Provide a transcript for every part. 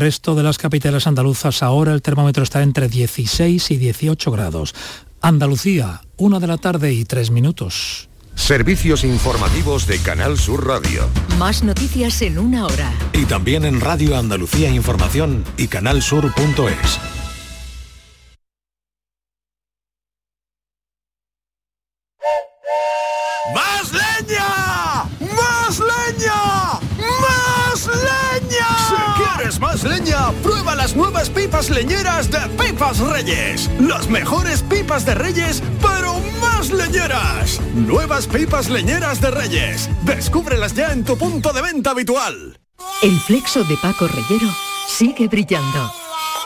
resto de las capitales andaluzas ahora el termómetro está entre 16 y 18 grados. Andalucía, una de la tarde y tres minutos. Servicios informativos de Canal Sur Radio. Más noticias en una hora. Y también en Radio Andalucía Información y canalsur.es. más leña, prueba las nuevas pipas leñeras de Pipas Reyes. Las mejores pipas de Reyes, pero más leñeras. Nuevas pipas leñeras de Reyes. Descúbrelas ya en tu punto de venta habitual. El flexo de Paco Reyero sigue brillando.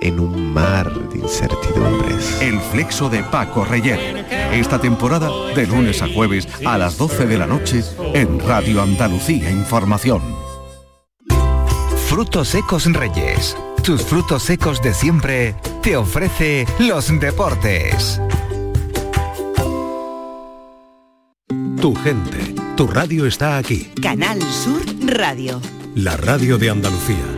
en un mar de incertidumbres. El flexo de Paco Reyer. Esta temporada de lunes a jueves a las 12 de la noche en Radio Andalucía Información. Frutos secos Reyes. Tus frutos secos de siempre te ofrece los deportes. Tu gente, tu radio está aquí. Canal Sur Radio. La radio de Andalucía.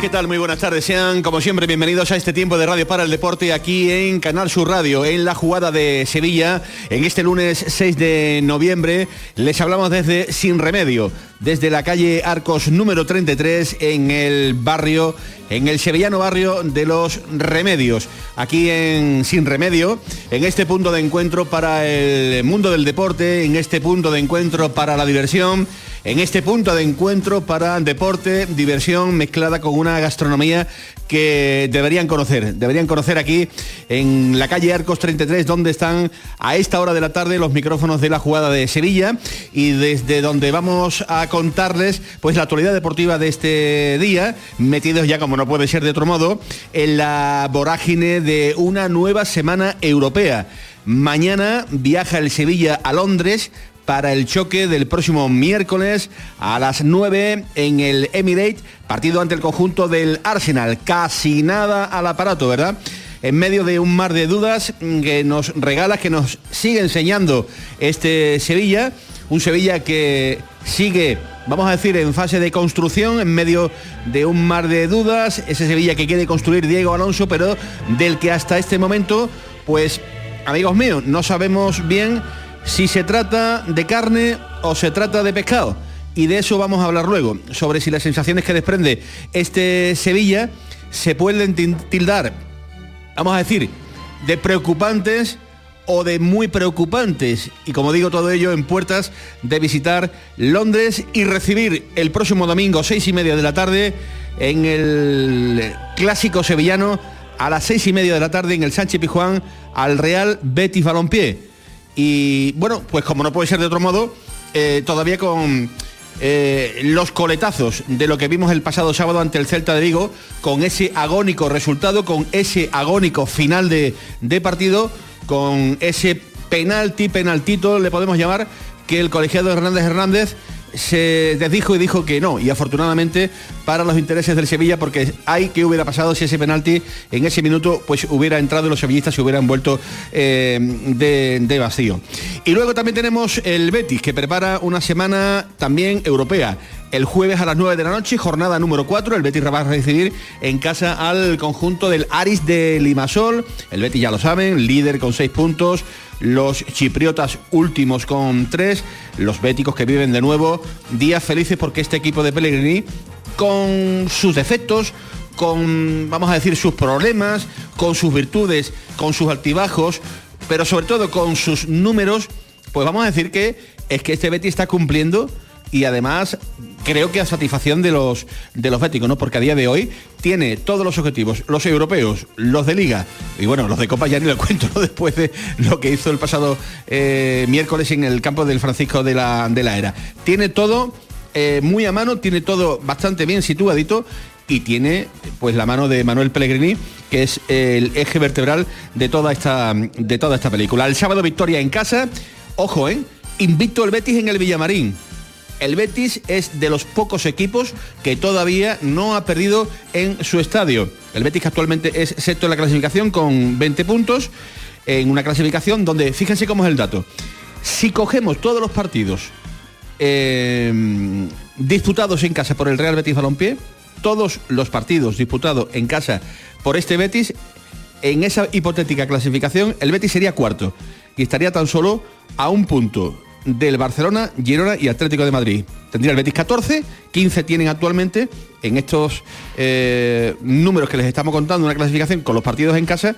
¿Qué tal? Muy buenas tardes. Sean, como siempre, bienvenidos a este tiempo de Radio para el Deporte aquí en Canal Sur Radio, en la jugada de Sevilla. En este lunes 6 de noviembre les hablamos desde Sin Remedio, desde la calle Arcos número 33 en el barrio, en el sevillano barrio de los Remedios. Aquí en Sin Remedio, en este punto de encuentro para el mundo del deporte, en este punto de encuentro para la diversión en este punto de encuentro para deporte, diversión mezclada con una gastronomía que deberían conocer. Deberían conocer aquí en la calle Arcos 33, donde están a esta hora de la tarde los micrófonos de la jugada de Sevilla y desde donde vamos a contarles pues la actualidad deportiva de este día, metidos ya como no puede ser de otro modo, en la vorágine de una nueva semana europea. Mañana viaja el Sevilla a Londres para el choque del próximo miércoles a las 9 en el Emirates, partido ante el conjunto del Arsenal. Casi nada al aparato, ¿verdad? En medio de un mar de dudas que nos regala, que nos sigue enseñando este Sevilla, un Sevilla que sigue, vamos a decir, en fase de construcción, en medio de un mar de dudas, ese Sevilla que quiere construir Diego Alonso, pero del que hasta este momento, pues, amigos míos, no sabemos bien si se trata de carne o se trata de pescado. Y de eso vamos a hablar luego, sobre si las sensaciones que desprende este Sevilla se pueden tildar, vamos a decir, de preocupantes o de muy preocupantes. Y como digo, todo ello en puertas de visitar Londres y recibir el próximo domingo, seis y media de la tarde, en el clásico sevillano, a las seis y media de la tarde en el Sánchez Pijuán, al Real Betis Balompié y bueno, pues como no puede ser de otro modo, eh, todavía con eh, los coletazos de lo que vimos el pasado sábado ante el Celta de Vigo, con ese agónico resultado, con ese agónico final de, de partido, con ese penalti, penaltito, le podemos llamar, que el colegiado Hernández Hernández se desdijo y dijo que no, y afortunadamente para los intereses del Sevilla, porque hay que hubiera pasado si ese penalti en ese minuto pues hubiera entrado los sevillistas se hubieran vuelto eh, de, vacío. Y luego también tenemos el Betis, que prepara una semana también europea. El jueves a las 9 de la noche, jornada número 4, el Betis va a recibir en casa al conjunto del Aris de Limasol. El Betis ya lo saben, líder con 6 puntos, los chipriotas últimos con 3, los béticos que viven de nuevo días felices porque este equipo de Pellegrini, con sus defectos, con, vamos a decir, sus problemas, con sus virtudes, con sus altibajos, pero sobre todo con sus números, pues vamos a decir que es que este Betis está cumpliendo y además creo que a satisfacción de los de los ¿no? Porque a día de hoy tiene todos los objetivos, los europeos, los de liga y bueno, los de Copa ya ni lo cuento. Después de lo que hizo el pasado eh, miércoles en el campo del Francisco de la, de la Era. Tiene todo eh, muy a mano, tiene todo bastante bien situadito y tiene pues la mano de Manuel Pellegrini, que es el eje vertebral de toda esta, de toda esta película. El sábado victoria en casa, ojo, ¿eh? Invicto el Betis en el Villamarín. El Betis es de los pocos equipos que todavía no ha perdido en su estadio. El Betis actualmente es sexto en la clasificación con 20 puntos, en una clasificación donde, fíjense cómo es el dato, si cogemos todos los partidos eh, disputados en casa por el Real Betis Balompié, todos los partidos disputados en casa por este Betis, en esa hipotética clasificación, el Betis sería cuarto y estaría tan solo a un punto del Barcelona, Girona y Atlético de Madrid. Tendría el Betis 14, 15 tienen actualmente en estos eh, números que les estamos contando, una clasificación con los partidos en casa,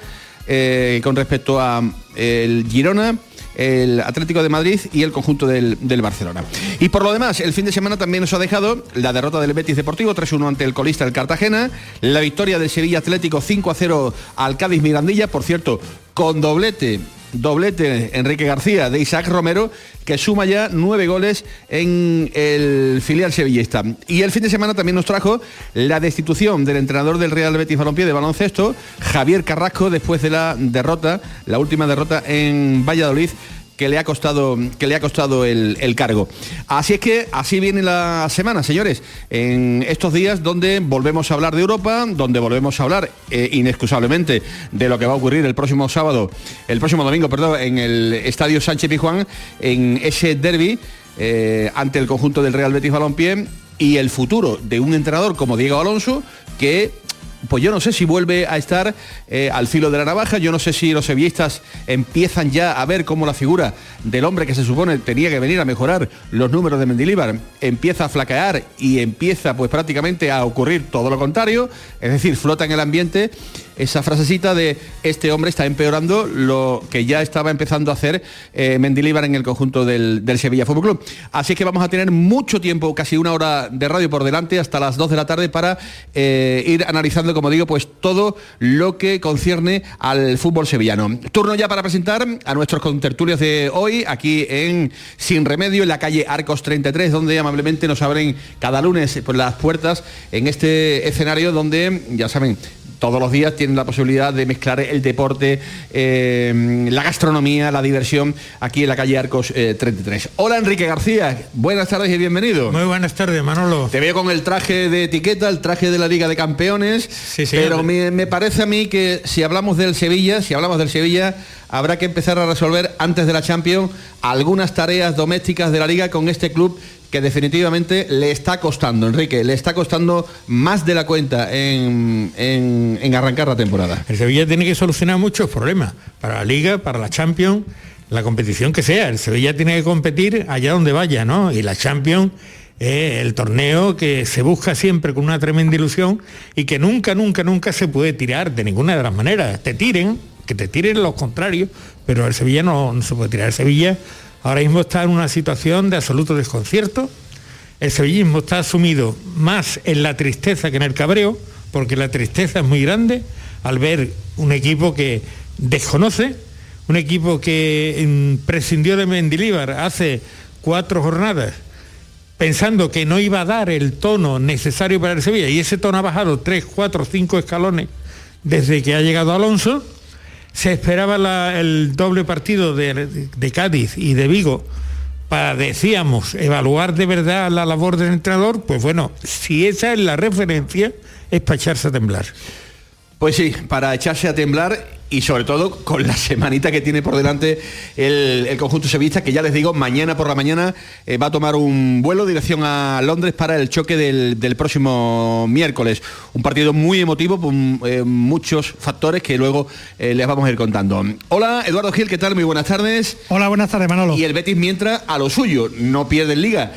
eh, con respecto a el Girona, el Atlético de Madrid y el conjunto del, Barcelona. Y por lo demás, el fin de semana también nos ha dejado la derrota del Betis Deportivo 3-1 ante el colista del Cartagena, la victoria del Sevilla Atlético 5-0 al Cádiz Mirandilla, por cierto, con doblete doblete Enrique García de Isaac Romero, que suma ya nueve goles en el filial sevillista. Y el fin de semana también nos trajo la destitución del entrenador del Real Betis Balompié de baloncesto, Javier Carrasco, después de la derrota, la última derrota en Valladolid que le ha costado, que le ha costado el, cargo. Así es que así viene la semana, señores, en estos días donde volvemos a hablar de Europa, donde volvemos a hablar eh, inexcusablemente de lo que va a ocurrir el próximo sábado, el próximo domingo, perdón, en el Estadio Sánchez Pizjuán, en ese derby eh, ante el conjunto del Real Betis Balompié y el futuro de un entrenador como Diego Alonso que pues yo no sé si vuelve a estar eh, al filo de la navaja, yo no sé si los sevillistas empiezan ya a ver cómo la figura del hombre que se supone tenía que venir a mejorar los números de Mendilíbar empieza a flaquear y empieza pues prácticamente a ocurrir todo lo contrario, es decir, flota en el ambiente. Esa frasecita de este hombre está empeorando lo que ya estaba empezando a hacer eh, en el conjunto del, Sevilla Fútbol Club. Así que vamos a tener mucho tiempo, casi una hora de radio por delante, hasta las 2 de la tarde para eh, ir analizando, como digo, pues todo lo que concierne al fútbol sevillano. Turno ya para presentar a nuestros contertulios de hoy, aquí en Sin Remedio, en la calle Arcos 33, donde amablemente nos abren cada lunes por las puertas en este escenario donde, ya saben, todos los días tienen la posibilidad de mezclar el deporte, eh, la gastronomía, la diversión aquí en la calle Arcos 33. Eh, Hola Enrique García, buenas tardes y bienvenido. Muy buenas tardes, Manolo. Te veo con el traje de etiqueta, el traje de la Liga de Campeones, sí, sí, pero me, me parece a mí que si hablamos del Sevilla, si hablamos del Sevilla, habrá que empezar a resolver antes de la Champions algunas tareas domésticas de la Liga con este club que definitivamente le está costando, Enrique, le está costando más de la cuenta en, arrancar la temporada. El Sevilla tiene que solucionar muchos problemas, para la Liga, para la Champions, la competición que sea. El Sevilla tiene que competir allá donde vaya, ¿no? Y la Champions el torneo que se busca siempre con una tremenda ilusión y que nunca, nunca, nunca se puede tirar de ninguna de las maneras. Te tiren, que te tiren los contrarios, pero el Sevilla no se puede tirar. El Sevilla ahora mismo está en una situación de absoluto desconcierto. El sevillismo está asumido más en la tristeza que en el cabreo, porque la tristeza es muy grande al ver un equipo que desconoce, un equipo que mm, prescindió de Mendilíbar hace cuatro jornadas pensando que no iba a dar el tono necesario para el Sevilla y ese tono ha bajado tres, cuatro, cinco escalones desde que ha llegado Alonso se esperaba el doble partido de, Cádiz y de Vigo para, decíamos, evaluar de verdad la labor del entrenador, pues bueno, si esa es la referencia, es para echarse a temblar. Pues sí, para echarse a temblar y sobre todo con la semanita que tiene por delante el, el conjunto sevillista, que ya les digo, mañana por la mañana eh, va a tomar un vuelo dirección a Londres para el choque del, del próximo miércoles. Un partido muy emotivo, con eh, muchos factores que luego eh, les vamos a ir contando. Hola, Eduardo Gil, ¿qué tal? Muy buenas tardes. Hola, buenas tardes, Manolo. Y el Betis mientras a lo suyo, no pierde en liga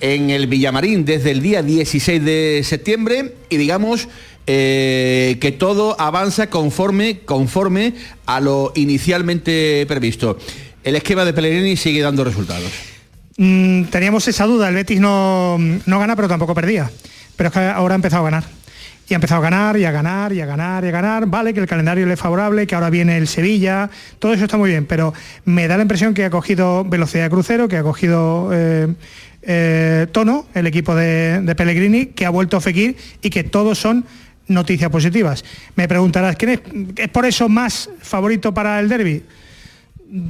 en el Villamarín desde el día 16 de septiembre y digamos eh, que todo avanza conforme, conforme a lo inicialmente previsto. El esquema de Pellegrini sigue dando resultados. Mm, teníamos esa duda, el Betis no, no gana pero tampoco perdía. Pero es que ahora ha empezado a ganar. Y ha empezado a ganar y a ganar y a ganar y a ganar. Vale, que el calendario le es favorable, que ahora viene el Sevilla, todo eso está muy bien, pero me da la impresión que ha cogido velocidad de crucero, que ha cogido eh, eh, tono el equipo de, Pellegrini, que ha vuelto a Fekir y que todos son noticias positivas. Me preguntarás, ¿quién es, es por eso más favorito para el derby?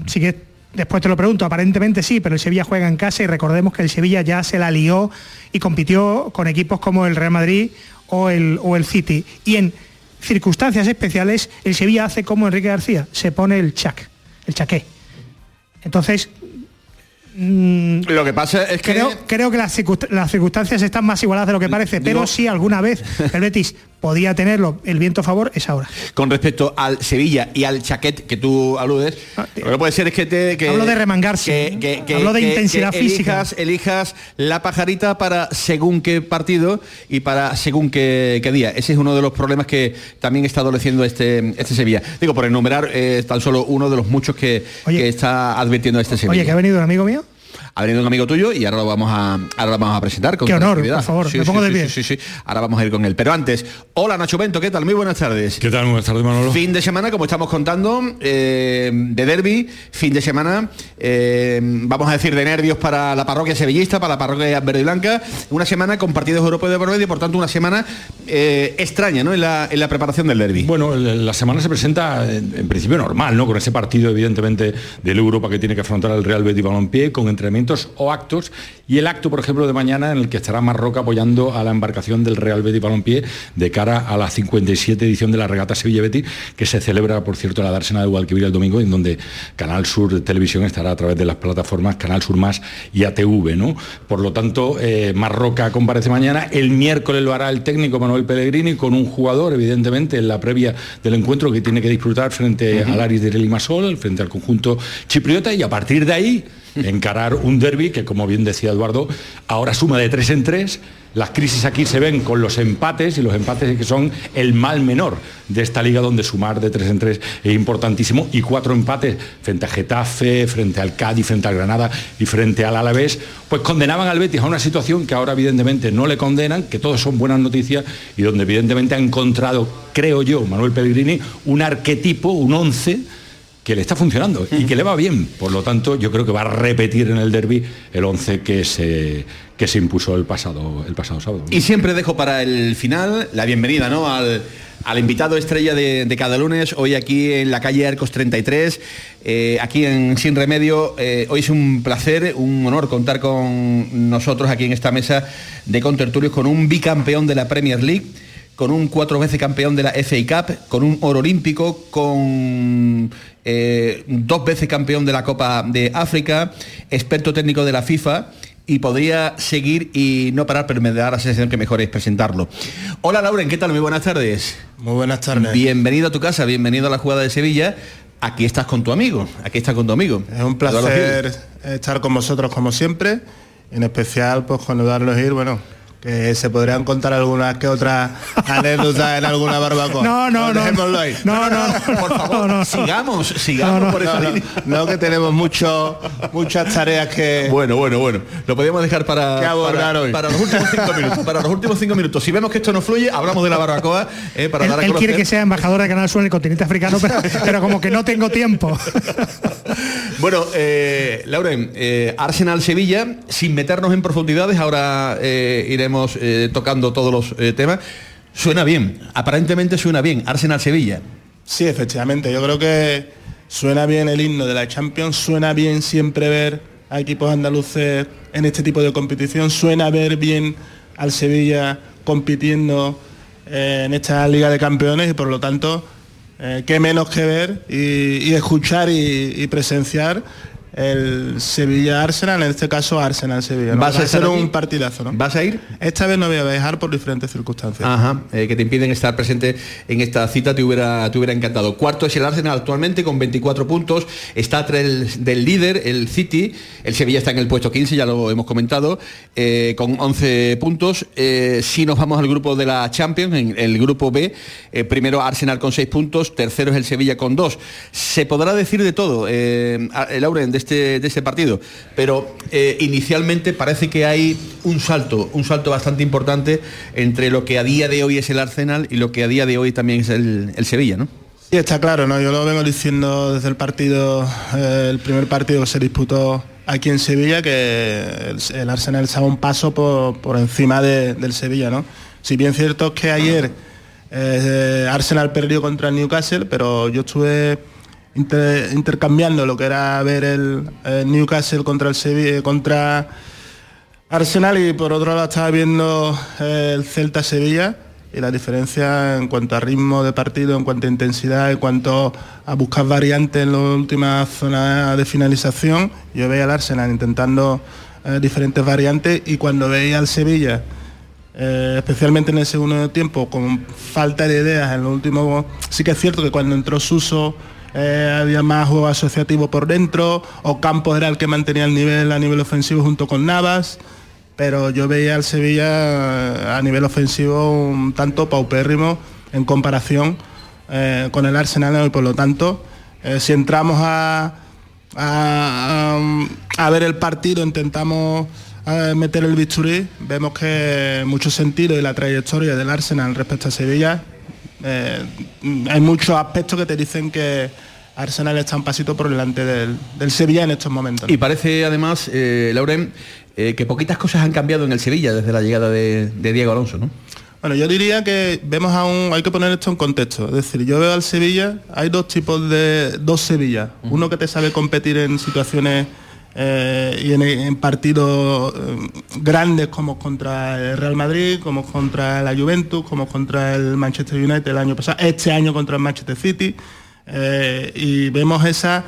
Sí que después te lo pregunto, aparentemente sí, pero el Sevilla juega en casa y recordemos que el Sevilla ya se la lió y compitió con equipos como el Real Madrid o el, o el City. Y en circunstancias especiales, el Sevilla hace como Enrique García, se pone el chac, el chaqué. Entonces, mm, Lo que pasa es que... creo, creo que las, circunst- las circunstancias están más igualadas de lo que parece, pero Digo- si alguna vez el Betis podía tenerlo el viento a favor, es ahora. Con respecto al Sevilla y al chaquet que tú aludes, lo que puede ser es que te... Que, Hablo de remangarse, que. Hablo de intensidad física. Elijas, elijas la pajarita para según qué partido y para según qué, qué día. Ese es uno de los problemas que también está adoleciendo este, este Sevilla. Digo, por enumerar eh, tan solo uno de los muchos que, que está advirtiendo este Sevilla. Oye, que ha venido un amigo mío. Ha venido un amigo tuyo y ahora lo vamos a, ahora lo vamos a presentar. Con Qué honor, tranquilidad. por favor, Sí, me sí, pongo de pie. Sí, sí, sí. Ahora vamos a ir con él. Pero antes, hola Nacho Bento, ¿qué tal? Muy buenas tardes. ¿Qué tal? Buenas tardes, Manolo. Fin de semana, como estamos contando, eh, de derby, fin de semana, eh, vamos a decir de nervios para la parroquia sevillista, para la parroquia verde y blanca, una semana con partidos europeos de por medio, por tanto una semana eh, extraña ¿no? en, la, en la preparación del derby. Bueno, la semana se presenta en, en principio normal, ¿no? Con ese partido, evidentemente, del Europa que tiene que afrontar el Real Betis Balompié, con o actos, y el acto, por ejemplo, de mañana en el que estará Marroca apoyando a la embarcación del Real Betis Balompié de cara a la 57 edición de la regata Sevilla Betis, que se celebra, por cierto, en la dársena de Guadalquivir el domingo, en donde Canal Sur de Televisión estará a través de las plataformas Canal Sur Más y ATV, ¿no? Por lo tanto, eh, Marroca comparece mañana, el miércoles lo hará el técnico Manuel Pellegrini con un jugador, evidentemente, en la previa del encuentro que tiene que disfrutar frente al Aris de Limasol, frente al conjunto chipriota, y a partir de ahí encarar un derby que, como bien decía Eduardo, ahora suma de tres en tres. Las crisis aquí se ven con los empates y los empates que son el mal menor de esta liga donde sumar de tres en tres es importantísimo y cuatro empates frente a Getafe, frente al Cádiz, frente al Granada y frente al Alavés, pues condenaban al Betis a una situación que ahora evidentemente no le condenan, que todos son buenas noticias y donde evidentemente ha encontrado, creo yo, Manuel Pellegrini, un arquetipo, un once que le está funcionando y que le va bien. Por lo tanto, yo creo que va a repetir en el derby el 11 que se, que se impuso el pasado, el pasado sábado. Y siempre dejo para el final la bienvenida ¿no? al, al invitado estrella de, cada lunes, hoy aquí en la calle Arcos 33, eh, aquí en Sin Remedio. Eh, hoy es un placer, un honor contar con nosotros aquí en esta mesa de contertulios con un bicampeón de la Premier League con un cuatro veces campeón de la FA Cup, con un oro olímpico, con eh, dos veces campeón de la Copa de África, experto técnico de la FIFA y podría seguir y no parar, pero me da la sensación que mejor es presentarlo. Hola Lauren, ¿qué tal? Muy buenas tardes. Muy buenas tardes. Bienvenido a tu casa, bienvenido a la jugada de Sevilla. Aquí estás con tu amigo, aquí estás con tu amigo. Es un placer estar con vosotros como siempre, en especial pues con Eduardo Gil, bueno, que se podrían contar algunas que otras anécdotas en alguna barbacoa. No, no, no. Dejémoslo ahí. No, no, por favor, sigamos, sigamos No, no, por esa no, no. línea. No, que tenemos mucho, muchas tareas que... Bueno, bueno, bueno. Lo podemos dejar para, Que abordar para, hoy. para los últimos cinco minutos. Para los últimos cinco minutos. Si vemos que esto no fluye, hablamos de la barbacoa eh, para Él, dar a él conocer. quiere que sea embajador de Canal Sur en el continente africano, pero, pero como que no tengo tiempo. Bueno, eh, Lauren, eh, Arsenal-Sevilla, sin meternos en profundidades, ahora eh, eh, tocando todos los eh, temas. Suena bien, aparentemente suena bien, Arsenal-Sevilla. Sí, efectivamente. Yo creo que suena bien el himno de la Champions, suena bien siempre ver a equipos andaluces en este tipo de competición, suena ver bien al Sevilla compitiendo eh, en esta Liga de Campeones y por lo tanto qué menos que ver y, escuchar y presenciar el Sevilla-Arsenal, en este caso Arsenal-Sevilla. ¿no? ¿Vas a Va a estar ser un partidazo, ¿no? ¿Vas a ir? Esta vez no voy a viajar por diferentes circunstancias. Ajá, eh, que te impiden estar presente en esta cita, te hubiera, te hubiera encantado. Cuarto es el Arsenal actualmente con 24 puntos, está el- del líder, el City, el Sevilla está en el puesto 15, ya lo hemos comentado, eh, con 11 puntos. Eh, si nos vamos al grupo de la Champions, en el grupo B, primero Arsenal con 6 puntos, tercero es el Sevilla con 2. Se podrá decir de todo, Lauren, de este, de este partido, pero eh, inicialmente parece que hay un salto, un salto bastante importante entre lo que a día de hoy es el Arsenal y lo que a día de hoy también es el, el Sevilla, ¿no? Sí, está claro, ¿no? Yo lo vengo diciendo desde el partido, eh, el primer partido que se disputó aquí en Sevilla, que el, el Arsenal estaba un paso por, por encima de- del Sevilla, ¿no? Si bien cierto es que ayer eh, Arsenal perdió contra el Newcastle, pero yo estuve inter- intercambiando lo que era ver el, el Newcastle contra el Sevilla, contra Arsenal y por otro lado estaba viendo eh, el Celta Sevilla y la diferencia en cuanto a ritmo de partido, en cuanto a intensidad, en cuanto a buscar variantes en las últimas zonas de finalización. Yo veía al Arsenal intentando eh, diferentes variantes y cuando veía al Sevilla, eh, especialmente en el segundo tiempo, con falta de ideas en los últimos... Sí que es cierto que cuando entró Suso eh, había más juego asociativo por dentro, o Campos era el que mantenía el nivel a nivel ofensivo junto con Navas, pero yo veía al Sevilla eh, a nivel ofensivo un tanto paupérrimo en comparación eh, con el Arsenal y por lo tanto, si entramos a, a, a- ver el partido, intentamos meter el bisturí, vemos que mucho sentido y la trayectoria del Arsenal respecto a Sevilla, eh, hay muchos aspectos que te dicen que Arsenal está un pasito por delante del, del Sevilla en estos momentos. ¿no? Y parece además, eh, Lauren, eh, que poquitas cosas han cambiado en el Sevilla desde la llegada de, de Diego Alonso, ¿no? Bueno, yo diría que vemos a un, hay que poner esto en contexto. Es decir, yo veo al Sevilla, hay dos tipos de, dos Sevillas. Uno que te sabe competir en situaciones eh, y en, partidos eh, grandes como contra el Real Madrid, como contra la Juventus, como contra el Manchester United el año pasado, este año contra el Manchester City. eh, y vemos esa,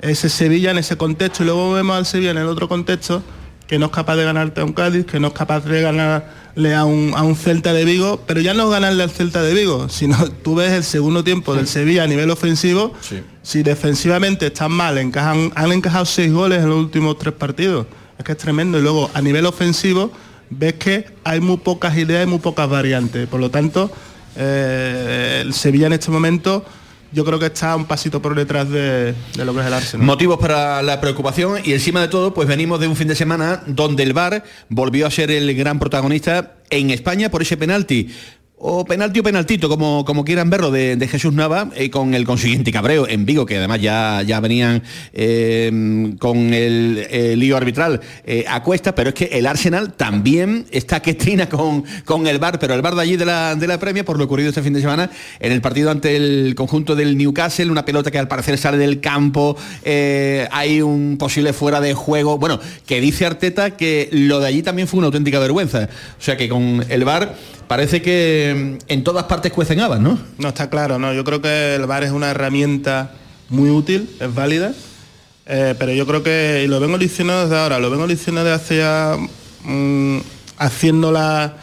ese Sevilla en ese contexto y luego vemos al Sevilla en el otro contexto que no es capaz de ganarte a un Cádiz, que no es capaz de ganarle a un, a un Celta de Vigo, pero ya no ganarle al Celta de Vigo, sino tú ves el segundo tiempo del Sevilla a nivel ofensivo, si defensivamente están mal, encajan, han encajado seis goles en los últimos tres partidos, es que es tremendo, y luego a nivel ofensivo ves que hay muy pocas ideas y muy pocas variantes, por lo tanto, eh, el Sevilla en este momento yo creo que está un pasito por detrás de, de lo que es el Arsenal. Motivos para la preocupación y encima de todo, pues venimos de un fin de semana donde el VAR volvió a ser el gran protagonista en España por ese penalti. O penalti o penaltito, como, como quieran verlo, de, Jesús Nava, eh, con el consiguiente cabreo en Vigo, que además ya, ya venían eh, con el, lío arbitral eh, a cuesta, pero es que el Arsenal también está que trina con, con el VAR, pero el VAR de allí de la, de la Premia, por lo ocurrido este fin de semana, en el partido ante el conjunto del Newcastle, una pelota que al parecer sale del campo, eh, hay un posible fuera de juego, bueno, que dice Arteta que lo de allí también fue una auténtica vergüenza. O sea que con el VAR parece que mm, en todas partes cuecen habas, ¿no? No, está claro, no. Yo creo que el VAR es una herramienta muy útil, es válida, eh, pero yo creo que, y lo vengo diciendo desde ahora, lo vengo diciendo desde hace mm, haciendo la,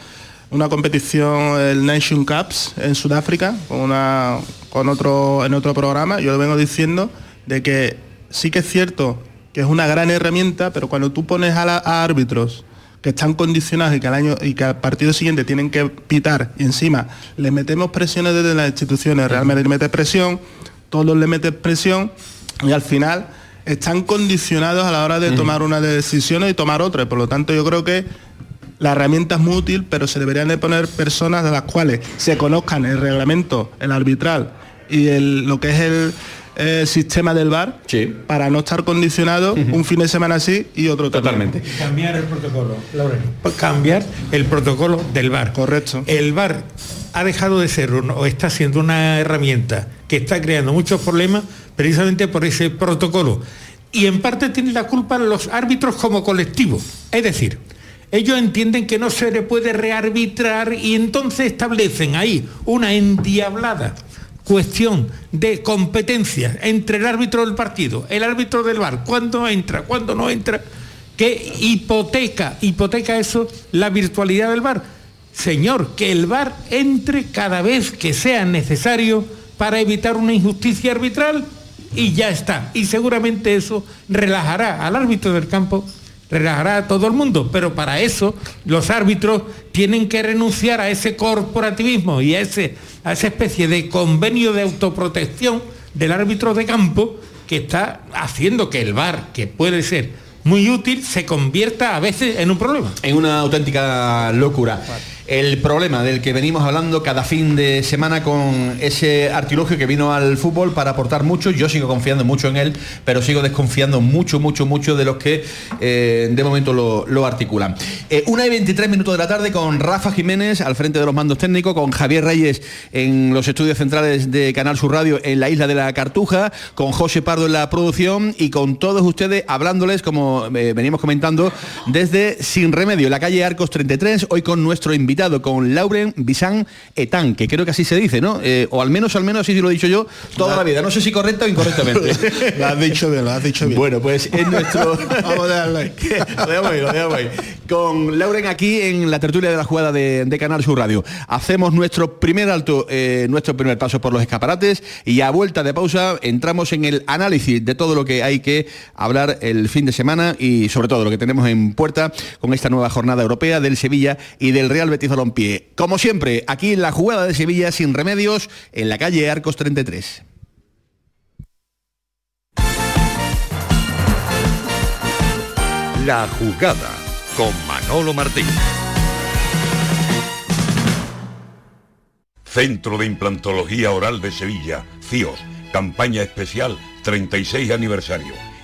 una competición, el Nation Cups en Sudáfrica, con, una, con otro, en otro programa, yo lo vengo diciendo de que sí que es cierto que es una gran herramienta, pero cuando tú pones a árbitros que están condicionados y que al año y que al partido siguiente tienen que pitar y encima le metemos presiones desde las instituciones, Real Madrid le mete presión, todos le meten presión y al final están condicionados a la hora de tomar una decisión y tomar otra. Por lo tanto, yo creo que la herramienta es muy útil, pero se deberían de poner personas de las cuales se conozcan el reglamento, el arbitral y el- lo que es el, el sistema del VAR para no estar condicionado un fin de semana así y otro también. Totalmente. Cambiar el protocolo, Lauren. Cambiar el protocolo del VAR. Correcto. El VAR ha dejado de ser un- o está siendo una herramienta que está creando muchos problemas precisamente por ese protocolo. Y en parte tienen la culpa los árbitros como colectivo. Es decir, ellos entienden que no se le puede rearbitrar y entonces establecen ahí una endiablada cuestión de competencia entre el árbitro del partido, el árbitro del bar, cuándo entra, cuándo no entra, que hipoteca, hipoteca eso la virtualidad del bar. Señor, que el bar entre cada vez que sea necesario para evitar una injusticia arbitral y ya está. Y seguramente eso relajará al árbitro del campo, relajará a todo el mundo. Pero para eso los árbitros tienen que renunciar a ese corporativismo y a, ese, a esa especie de convenio de autoprotección del árbitro de campo que está haciendo que el VAR, que puede ser muy útil, se convierta a veces en un problema. En una auténtica locura el problema del que venimos hablando cada fin de semana con ese artilugio que vino al fútbol para aportar mucho. Yo sigo confiando mucho en él, pero sigo desconfiando mucho, mucho, mucho de los que eh, de momento lo, articulan. Eh, una y 23 minutos de la tarde con Rafa Jiménez al frente de los mandos técnicos, con Javier Reyes en los estudios centrales de Canal Sur Radio en la isla de la Cartuja, con José Pardo en la producción y con todos ustedes hablándoles, como eh, venimos comentando, desde Sin Remedio, la calle Arcos 33, hoy con nuestro invitado con Lauren Bisán Etán, que creo que así se dice, ¿no? Eh, o al menos, al menos así lo he dicho yo toda la, vida. No sé si correcta o incorrectamente. lo has dicho bien, lo has dicho bien. Bueno, pues en nuestro... Vamos a darle. Con Lauren aquí en la tertulia de la jugada de, Canal Sur Radio. Hacemos nuestro primer alto, eh, nuestro primer paso por los escaparates y a vuelta de pausa entramos en el análisis de todo lo que hay que hablar el fin de semana y sobre todo lo que tenemos en puerta con esta nueva jornada europea del Sevilla y del Real Betis Balompié. Como siempre, aquí en la jugada de Sevilla sin remedios, en la calle Arcos 33. La jugada con Manolo Martín. Centro de Implantología Oral de Sevilla, CIOS, campaña especial 36 aniversario.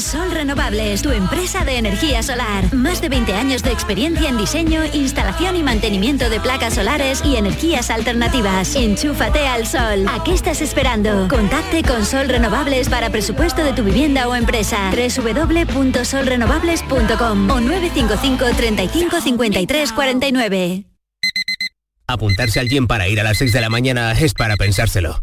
Sol Renovables, tu empresa de energía solar. Más de 20 años de experiencia en diseño, instalación y mantenimiento de placas solares y energías alternativas. Enchúfate al sol. ¿A qué estás esperando? Contacte con Sol Renovables para presupuesto de tu vivienda o empresa. www.solrenovables.com o 955 35 53 49. Apuntarse al gym para ir a las 6 de la mañana es para pensárselo.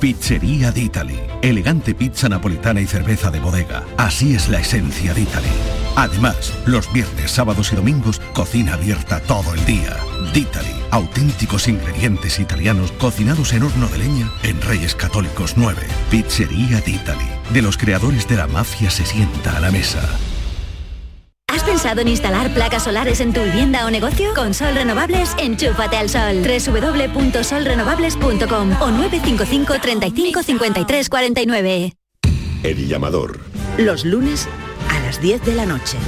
Pizzería d'Italy. Elegante pizza napolitana y cerveza de bodega. Así es la esencia de Italy. Además, los viernes, sábados y domingos, cocina abierta todo el día. D'Italy. Auténticos ingredientes italianos cocinados en horno de leña en Reyes Católicos 9. Pizzería d'Italy. De los creadores de la mafia se sienta a la mesa. ¿Has pensado en instalar placas solares en tu vivienda o negocio? Con Sol Renovables, enchúfate al sol. www.solrenovables.com o 955 35 53 49. El llamador. Los lunes a las 10 de la noche.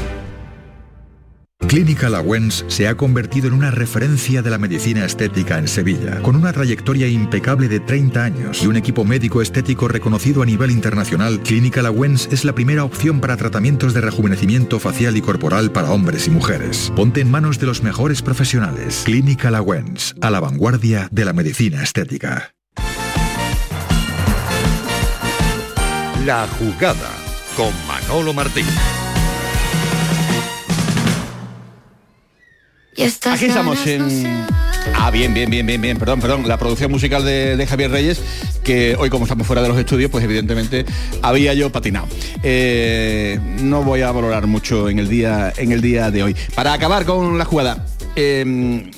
Clínica Lawens se ha convertido en una referencia de la medicina estética en Sevilla, con una trayectoria impecable de 30 años y un equipo médico estético reconocido a nivel internacional. Clínica Lawens es la primera opción para tratamientos de rejuvenecimiento facial y corporal para hombres y mujeres. Ponte en manos de los mejores profesionales. Clínica Lawens, a la vanguardia de la medicina estética. La jugada con Manolo Martín. Aquí estamos en... Ah, bien, bien, bien, bien, bien, perdón, perdón. La producción musical de, Javier Reyes, que hoy como estamos fuera de los estudios, pues evidentemente había yo patinado. Eh, no voy a valorar mucho en el día, en el día de hoy. Para acabar con la jugada. Eh,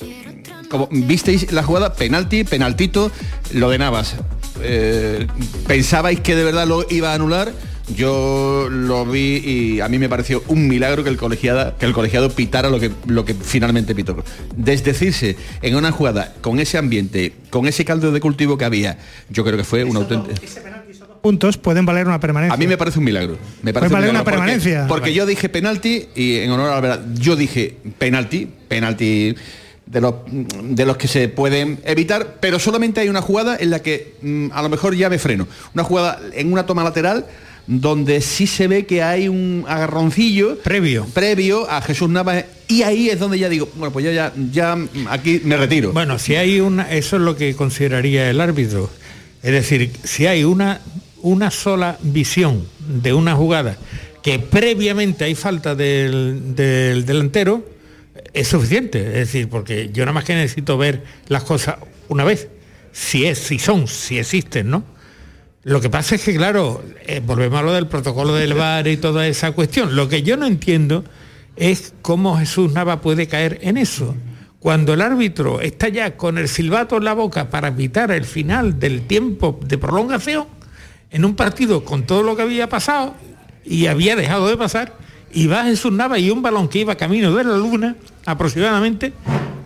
como visteis la jugada, penalti, penaltito, lo de Navas. Eh, ¿Pensabais que de verdad lo iba a anular? Yo lo vi y a mí me pareció un milagro que el colegiado, que el colegiado pitara lo que, lo que finalmente pitó. Desdecirse en una jugada con ese ambiente, con ese caldo de cultivo que había, yo creo que fue un auténtico puntos pueden valer una permanencia. A mí me parece un milagro. Me parece valer una permanencia. Porque, yo dije penalti y en honor a la verdad, yo dije penalti, penalti de los, de los que se pueden evitar, pero solamente hay una jugada en la que mm, a lo mejor ya me freno. Una jugada en una toma lateral donde sí se ve que hay un agarroncillo previo previo a Jesús Navas y ahí es donde ya digo, bueno, pues ya, ya, ya aquí me retiro. Bueno, si hay una, eso es lo que consideraría el árbitro. Es decir, si hay una, una sola visión de una jugada que previamente hay falta del, del delantero, es suficiente. Es decir, porque yo nada más que necesito ver las cosas una vez, si es, si son, si existen, ¿no? Lo que pasa es que, claro, eh, volvemos a lo del protocolo del VAR y toda esa cuestión. Lo que yo no entiendo es cómo Jesús Nava puede caer en eso. Cuando el árbitro está ya con el silbato en la boca para evitar el final del tiempo de prolongación, en un partido con todo lo que había pasado y había dejado de pasar, y va Jesús Nava y un balón que iba camino de la luna aproximadamente,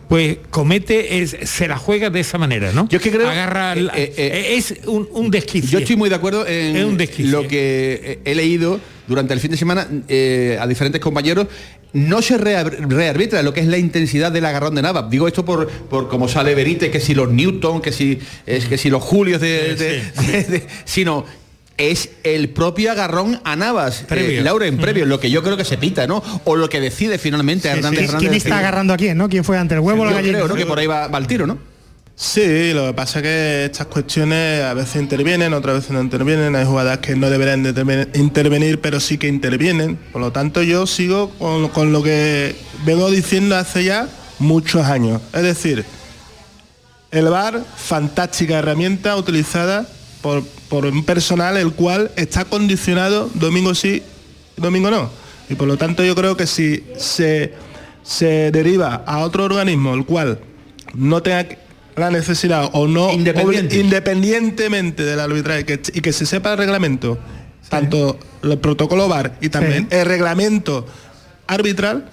pues comete, es, se la juega de esa manera, ¿no? Yo es que creo Agarra la- eh, eh, es un, un desquicio. Yo estoy muy de acuerdo en Es un desquicio. lo que he leído durante el fin de semana eh, a diferentes compañeros. No se rear- rearbitra lo que es la intensidad del agarrón de Navas. Digo esto por, por como sale Benítez, que si los Newton, que si, es, que si los Julios de, de- de- de- sino es el propio agarrón a Navas, Previo. eh, Lauren, previo, lo que yo creo que se pita, ¿no? O lo que decide finalmente Hernández ¿Quién, Hernández. está agarrando a quién, no? ¿Quién fue ante el huevo o la Yo gallina? creo, ¿no? Que por ahí va, va el tiro, ¿no? Sí, lo que pasa es que estas cuestiones a veces intervienen, otras veces no intervienen. Hay jugadas que no deberían de intervenir, pero sí que intervienen. Por lo tanto, yo sigo con, con lo que vengo diciendo hace ya muchos años. Es decir, el VAR, fantástica herramienta utilizada por, por un personal el cual está condicionado domingo sí, domingo no. Y por lo tanto yo creo que si se, se deriva a otro organismo el cual no tenga la necesidad o no independientemente del arbitraje que- y que se sepa el reglamento, tanto el protocolo VAR y también el reglamento arbitral,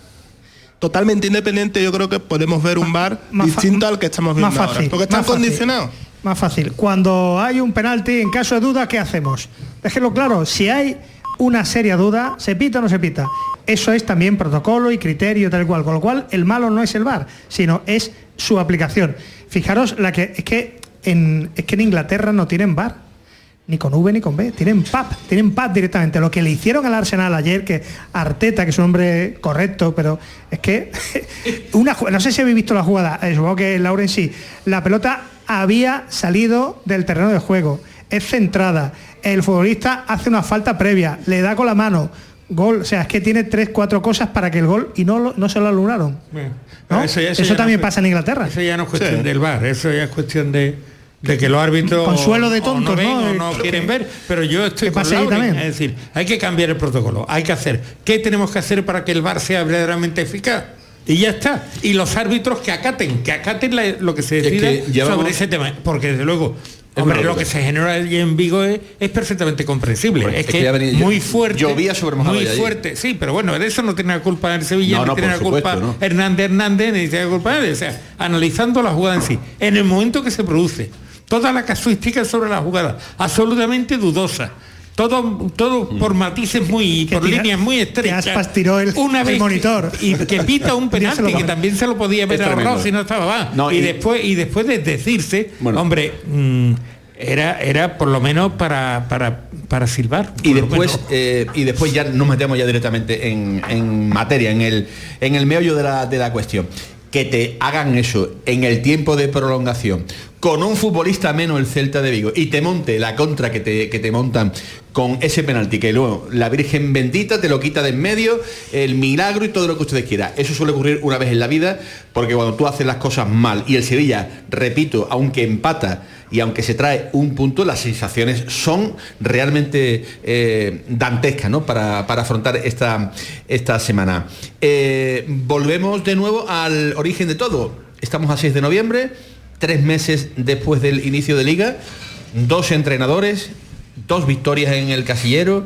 totalmente independiente, yo creo que podemos ver un VAR más distinto al que estamos viendo más fácil, ahora. Porque están condicionados. Más fácil. Cuando hay un penalti, en caso de duda, ¿qué hacemos? Déjelo claro, si hay una seria duda, ¿se pita o no se pita? Eso es también protocolo y criterio tal cual. Con lo cual, el malo no es el VAR, sino es su aplicación. Fijaros, la que es que en, es que en Inglaterra no tienen VAR. Ni con V ni con B, tienen PAP, tienen PAP directamente. Lo que le hicieron al Arsenal ayer, que Arteta, que es un hombre correcto, pero es que una no sé si habéis visto la jugada, eh, supongo que Lauren sí. La pelota había salido del terreno de juego, es centrada, el futbolista hace una falta previa, le da con la mano, gol, o sea, es que tiene tres, cuatro cosas para que el gol y no, lo- no se lo anularon. ¿no? Eso, ya- Eso también no pasa en Inglaterra. Eso ya no es cuestión Sí. del bar, eso ya es cuestión de, de que los árbitros Consuelo de tontos, no, ven ¿no? quieren ver, pero yo estoy con pasa ahí Lauren, también. es decir, hay que cambiar el protocolo, hay que hacer, ¿qué tenemos que hacer para que el bar sea verdaderamente eficaz? Y ya está. Y los árbitros que acaten, que acaten la- lo que se Es decida que sobre ese tema. Porque desde luego, hombre, lo que se genera allí en Vigo es, es perfectamente comprensible. Hombre, es, es que, que ya venía- muy fuerte. llovía sobre Muy allí. fuerte, sí, pero bueno, de eso no tiene la culpa el Sevilla, No, tiene la culpa ¿no? Hernández Hernández, ni tiene la culpa nadie. O sea, analizando la jugada en sí, en el momento que se produce, toda la casuística sobre la jugada, absolutamente dudosa. Todo, todo por matices muy, por tira- líneas muy estrechas. aspas tiró el- Una el vez que- monitor. y que pita un penalti que también se lo podía haber ahorrado si no estaba va. No, y, y- después y después de decirse, hombre, mm, era era por lo menos para para para silbar. Y después, eh, y después ya nos metemos ya directamente en, en materia, en el, en el meollo de la, de la cuestión. Que te hagan eso en el tiempo de prolongación, con un futbolista menos el Celta de Vigo, y te monte la contra que te, que te montan con ese penalti, que luego la Virgen bendita te lo quita de en medio, el milagro y todo lo que ustedes quieran. Eso suele ocurrir una vez en la vida, porque cuando tú haces las cosas mal y el Sevilla, repito, aunque empata y aunque se trae un punto, las sensaciones son realmente eh, dantescas ¿no? para, para afrontar esta, esta semana. Eh, volvemos de nuevo al origen de todo. Estamos a 6 de noviembre, tres meses después del inicio de liga, dos entrenadores, dos victorias en el casillero,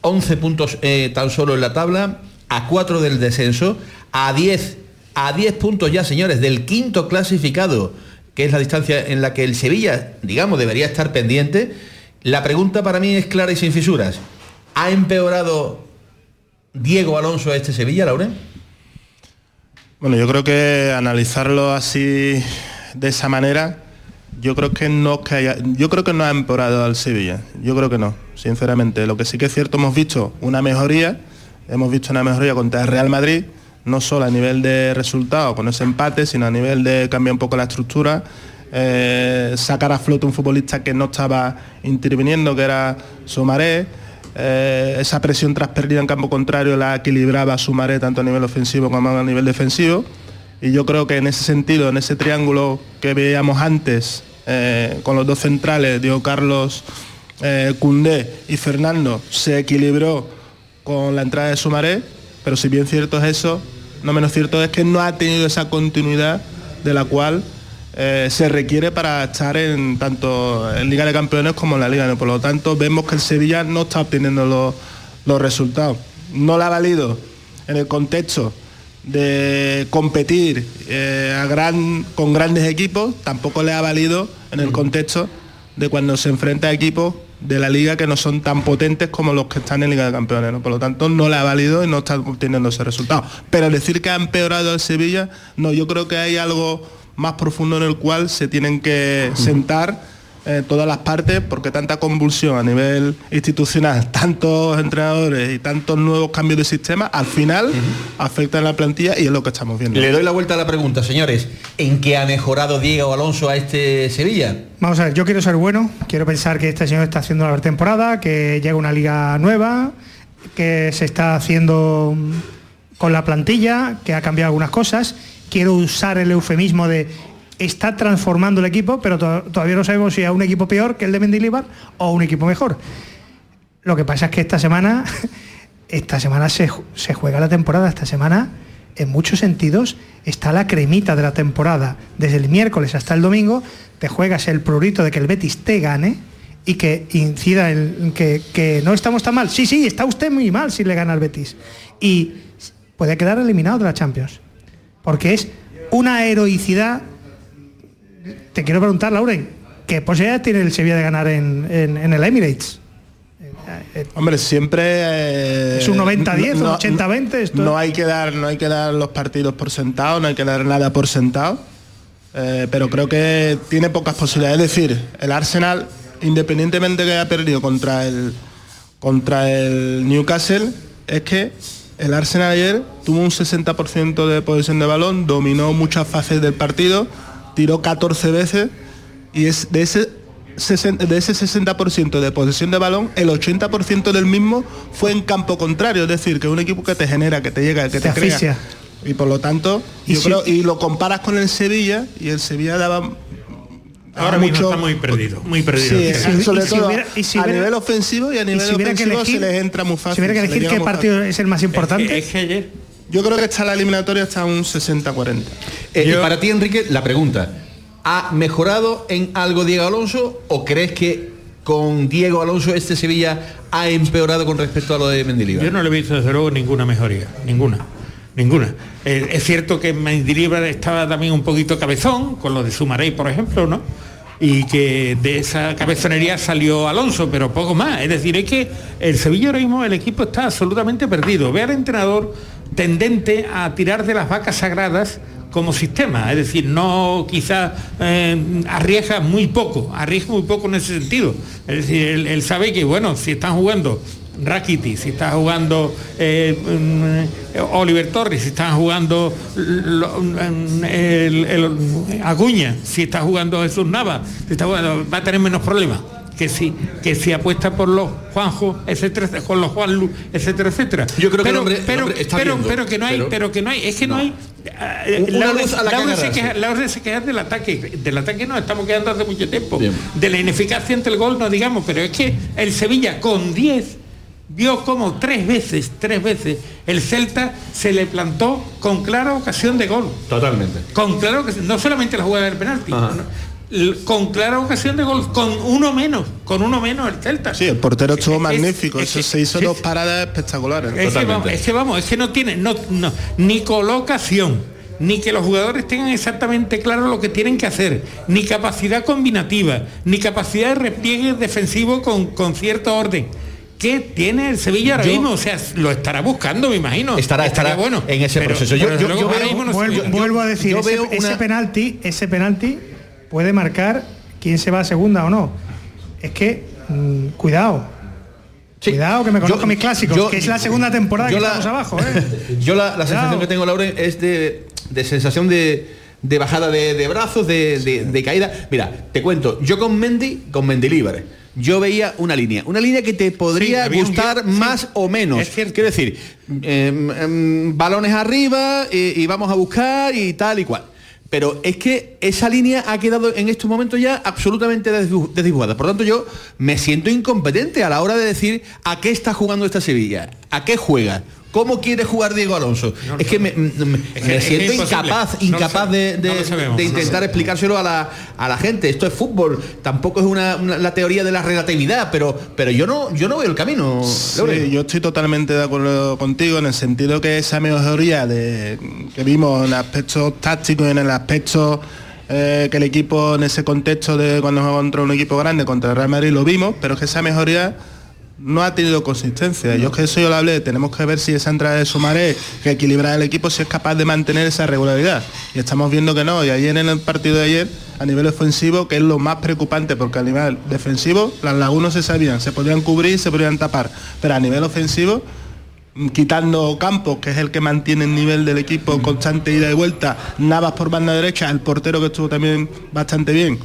11 puntos eh, tan solo en la tabla, a 4 del descenso, a 10, a 10 puntos ya, señores, del quinto clasificado, que es la distancia en la que el Sevilla, digamos, debería estar pendiente. La pregunta para mí es clara y sin fisuras. ¿Ha empeorado Diego Alonso a este Sevilla, Lauren? Bueno, yo creo que analizarlo así de esa manera, yo creo que no que haya, yo creo que no ha empeorado al Sevilla. Yo creo que no, sinceramente. Lo que sí que es cierto, hemos visto una mejoría, hemos visto una mejoría contra el Real Madrid, no solo a nivel de resultados con ese empate, sino a nivel de cambiar un poco la estructura, eh, sacar a flote un futbolista que no estaba interviniendo, que era Sumaré. Eh, esa presión tras pérdida en campo contrario la equilibraba Sumaré tanto a nivel ofensivo como a nivel defensivo. Y yo creo que en ese sentido, en ese triángulo que veíamos antes, eh, con los dos centrales, Diego Carlos, Cundé y Fernando, se equilibró con la entrada de Sumaré, pero si bien cierto es eso, no menos cierto es que no ha tenido esa continuidad de la cual eh, se requiere para estar en tanto en Liga de Campeones como en la Liga. Por lo tanto, vemos que el Sevilla no está obteniendo los, resultados. No le ha valido en el contexto de competir eh, con grandes equipos, tampoco le ha valido en el contexto de cuando se enfrenta a equipos de la liga que no son tan potentes como los que están en Liga de Campeones. Por lo tanto, no le ha valido y no está obteniendo ese resultado. Pero decir que ha empeorado el Sevilla, no, yo creo que hay algo más profundo en el cual se tienen que sentar eh, todas las partes porque tanta convulsión a nivel institucional, tantos entrenadores y tantos nuevos cambios de sistema, al final afectan a la plantilla y es lo que estamos viendo. Le doy la vuelta a la pregunta, señores. ¿En qué ha mejorado Diego Alonso a este Sevilla? Vamos a ver, yo quiero ser bueno, quiero pensar que este señor está haciendo la temporada, que llega una liga nueva, que se está haciendo con la plantilla, que ha cambiado algunas cosas quiero usar el eufemismo de está transformando el equipo, pero todavía no sabemos si a un equipo peor que el de Mendilibar o un equipo mejor. Lo que pasa es que esta semana, esta semana se, juega la temporada, esta semana en muchos sentidos está la cremita de la temporada. Desde el miércoles hasta el domingo te juegas el prurito de que el Betis te gane y que incida en que, que no estamos tan mal. Sí, sí, está usted muy mal si le gana al Betis. Y puede quedar eliminado de la Champions porque es una heroicidad. Te quiero preguntar, Lauren, ¿qué posibilidad tiene el Sevilla de ganar en, el Emirates? Hombre, siempre eh, es un 90-10, un 80-20. No hay que dar, no hay que dar los partidos por sentado, no hay que dar nada por sentado. Eh, pero creo que tiene pocas posibilidades. Es decir, el Arsenal, independientemente que haya perdido contra el contra el Newcastle, es que el Arsenal ayer tuvo un 60% de posesión de balón, dominó muchas fases del partido, tiró 14 veces y es de ese de ese 60% de posesión de balón, el 80% del mismo fue en campo contrario, es decir, que un equipo que te genera, que te llega, que te, te Y por lo tanto, ¿Y, y lo comparas con el Sevilla, y el Sevilla daba Ahora mucho, está muy perdido, muy perdido. Sí, sobre todo a nivel ofensivo y a nivel ofensivo se les entra muy fácil. Si hubiera que elegir qué partido es el más importante. Es que, ayer... Yo creo que está la eliminatoria hasta un 60-40. Eh, y para ti, Enrique, la pregunta. ¿Ha mejorado en algo Diego Alonso o crees que con Diego Alonso este Sevilla ha empeorado con respecto a lo de Mendilibar? Yo no le he visto desde luego ninguna mejoría, ninguna. Ninguna. Eh, es cierto que Mendilibar estaba también un poquito cabezón, con lo de Sumarey, por ejemplo, ¿no? y que de esa cabezonería salió Alonso, pero poco más. Es decir, es que el Sevilla ahora mismo, el equipo está absolutamente perdido. Ve al entrenador tendente a tirar de las vacas sagradas como sistema, es decir, no quizás eh, arriesga muy poco, arriesga muy poco en ese sentido. Es decir, él, sabe que, bueno, si están jugando Rakiti, si está jugando eh, mm, Oliver Torres, si está jugando el, Aguña, si está jugando Jesús Nava, va a tener menos problemas que si que si apuesta por los Juanjo, etcétera, con los Juan etcétera, etcétera. Yo creo pero, que pero, pero, que no hay, pero, que no hay, es que no, hay la, orden, se queja, del ataque, del ataque no estamos quedando hace mucho tiempo, de la ineficacia entre el gol no digamos, pero es que el Sevilla con 10 vio como tres veces, tres veces, el Celta se le plantó con clara ocasión de gol. Totalmente. Con claro que no solamente la jugada del penalti, con clara ocasión de gol, con uno menos, con uno menos el Celta. Sí, el portero estuvo magnífico, eso se hizo dos paradas espectaculares. Es que, vamos, es que, vamos, es que no tiene, no, no, ni colocación, ni que los jugadores tengan exactamente claro lo que tienen que hacer, ni capacidad combinativa, ni capacidad de repliegue defensivo con, con cierto orden ¿Qué tiene el Sevilla ahora Yo- mismo? O sea, lo estará buscando, me imagino. Estará- estará bueno en ese Pero- proceso. Yo- pero yo- luego yo ahora veo- mismo no sé- Vuelvo, a decir, yo ese, veo ese una- penalti, ese penalti puede marcar quién se va a segunda o no. Es que mm, cuidado. Cuidado que me conozco Yo- mis clásicos, yo- que es la segunda temporada yo que la- estamos abajo, ¿eh? Yo la, la sensación que tengo, Lauren, es de, de sensación de, de bajada de, de brazos, de, caída. Mira, te cuento, yo con Mendy, con Mendy Libre, yo veía una línea, una línea que te podría un gustar sí. más o menos. Quiero decir, em, em, balones arriba eh, y vamos a buscar y tal y cual. Pero es que esa línea ha quedado en estos momentos ya absolutamente desdibu- desdibujada. Por tanto, yo me siento incompetente a la hora de decir a qué está jugando esta Sevilla, a qué juega. ¿Cómo quiere jugar Diego Alonso? es que me, Es que- siento es incapaz, incapaz de, de- No lo sabemos, de no lo intentar explicárselo a la, a la gente. Esto es fútbol, tampoco es una, una- la teoría de la relatividad, pero, pero yo no yo no veo el camino. Sí, yo estoy totalmente de acuerdo contigo en el sentido que esa mejoría de, que vimos en aspectos tácticos y en el aspecto eh, que el equipo en ese contexto de cuando juega contra un equipo grande, contra el Real Madrid lo vimos, pero es que esa mejoría no ha tenido consistencia. Yo es que eso yo lo hablé, tenemos que ver si esa entrada de Sumaré, que equilibra el equipo, si es capaz de mantener esa regularidad. Y estamos viendo que no. Y ayer en el partido de ayer, a nivel ofensivo, que es lo más preocupante, porque a nivel defensivo, las lagunas se sabían, se podían cubrir, se podían tapar. Pero a nivel ofensivo, mm, quitando Campos, que es el que mantiene el nivel del equipo constante ida y vuelta, Navas por banda derecha, el portero que estuvo también bastante bien,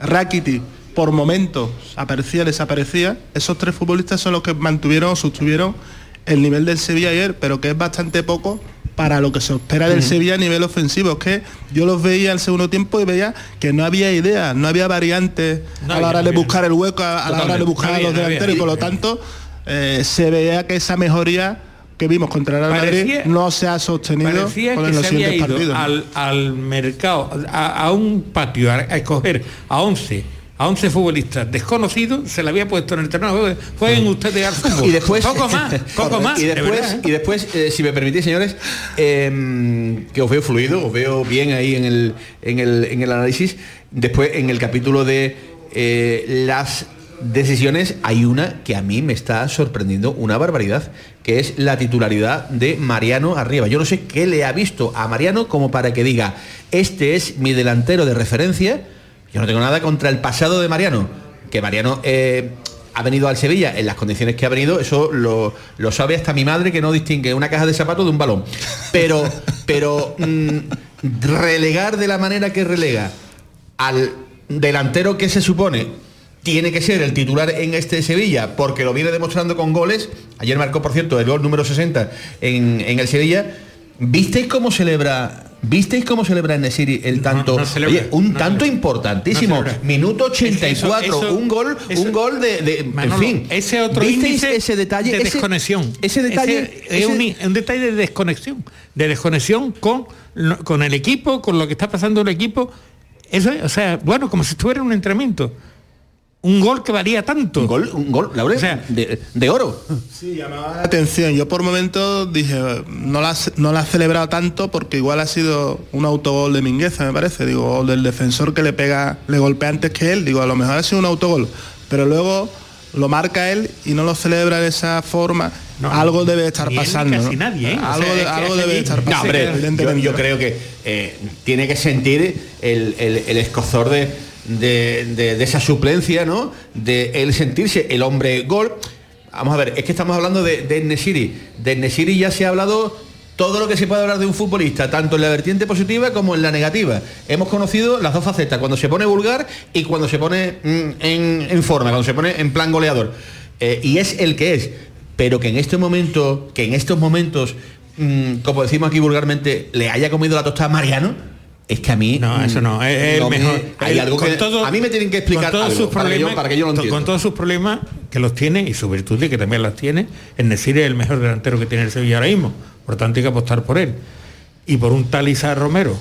Rakiti por momentos aparecía, desaparecía, esos tres futbolistas son los que mantuvieron o sostuvieron el nivel del Sevilla ayer, pero que es bastante poco para lo que se espera del. Sevilla a nivel ofensivo. Es que yo los veía al segundo tiempo y veía que no había ideas, no había variantes No a la hora de buscar el hueco, a, la hora de buscar No a los delanteros y por lo tanto eh, se veía que esa mejoría que vimos contra el Real Madrid no se ha sostenido Parecía con que los se había siguientes ido partidos. al, al mercado, a, a un patio, a, a escoger a 11 a 11 futbolistas desconocidos, se le había puesto en el terreno, de juego, jueguen ustedes al fútbol. Y después, poco más, poco más. Y de después, verdad, ¿eh? y después eh, si me permitís, señores, eh, que os veo fluido, os veo bien ahí en el, en el, en el análisis. Después, en el capítulo de eh, las decisiones, hay una que a mí me está sorprendiendo una barbaridad, que es la titularidad de Mariano arriba. Yo no sé qué le ha visto a Mariano como para que diga, este es mi delantero de referencia. Yo no tengo nada contra el pasado de Mariano, que Mariano eh, ha venido al Sevilla en las condiciones que ha venido, eso lo, lo sabe hasta mi madre que no distingue una caja de zapatos de un balón. Pero, pero mm, relegar de la manera que relega al delantero que se supone tiene que ser el titular en este Sevilla, porque lo viene demostrando con goles. Ayer marcó, por cierto, el gol número 60 en, en el Sevilla. ¿Visteis cómo celebra? ¿Visteis cómo celebra Nesiri el tanto? no celebra, Oye, un no tanto celebra. importantísimo. Minuto 84, Eso- eso- un gol, eso- un gol de, de- Manolo, en fin. ese otro ¿Visteis índice ese detalle? de Ese- desconexión. Ese detalle Ese es un, detalle de desconexión, de desconexión con, con el equipo, con lo que está pasando el equipo. Eso es, o sea, bueno, como si estuviera en un entrenamiento. Un gol que varía tanto. Un gol, un gol, Laure, de, de oro. Sí, llamaba la atención. Yo por momentos dije, no la, no la ha celebrado tanto porque igual ha sido un autogol de Mingueza, me parece. Digo, o del defensor que le pega, le golpea antes que él. Digo, a lo mejor ha sido un autogol. Pero luego lo marca él y no lo celebra de esa forma. algo debe estar ni él ni pasando. casi ¿no? nadie, ¿eh? O Algo, sea, de- es que algo es debe estar No, pasando. hombre, yo, evidentemente. yo creo que eh, tiene que sentir el, el- el escozor de, de- de- esa suplencia, ¿no? De el sentirse el hombre gol. Vamos a ver, es que estamos hablando de, de Nesiri. De Nesiri ya se ha hablado todo lo que se puede hablar de un futbolista, tanto en la vertiente positiva como en la negativa. Hemos conocido las dos facetas, cuando se pone vulgar y cuando se pone mm, en, en forma, cuando se pone en plan goleador. Eh, y es el que es. Pero que en este momento, que en estos momentos, mm, como decimos aquí vulgarmente, le haya comido la tostada a Mariano, es que a mí. No, eso no. Es, es no el me- mejor. hay El- algo que. todo- a mí me tienen que explicar con todos algo sus para, que yo, problemas, para que yo lo entienda. Con todos sus problemas que los tiene y sus virtudes que también las tiene, el Nesiri es el mejor delantero que tiene el Sevilla ahora mismo. Por tanto hay que apostar por él. Y por un tal Isaac Romero,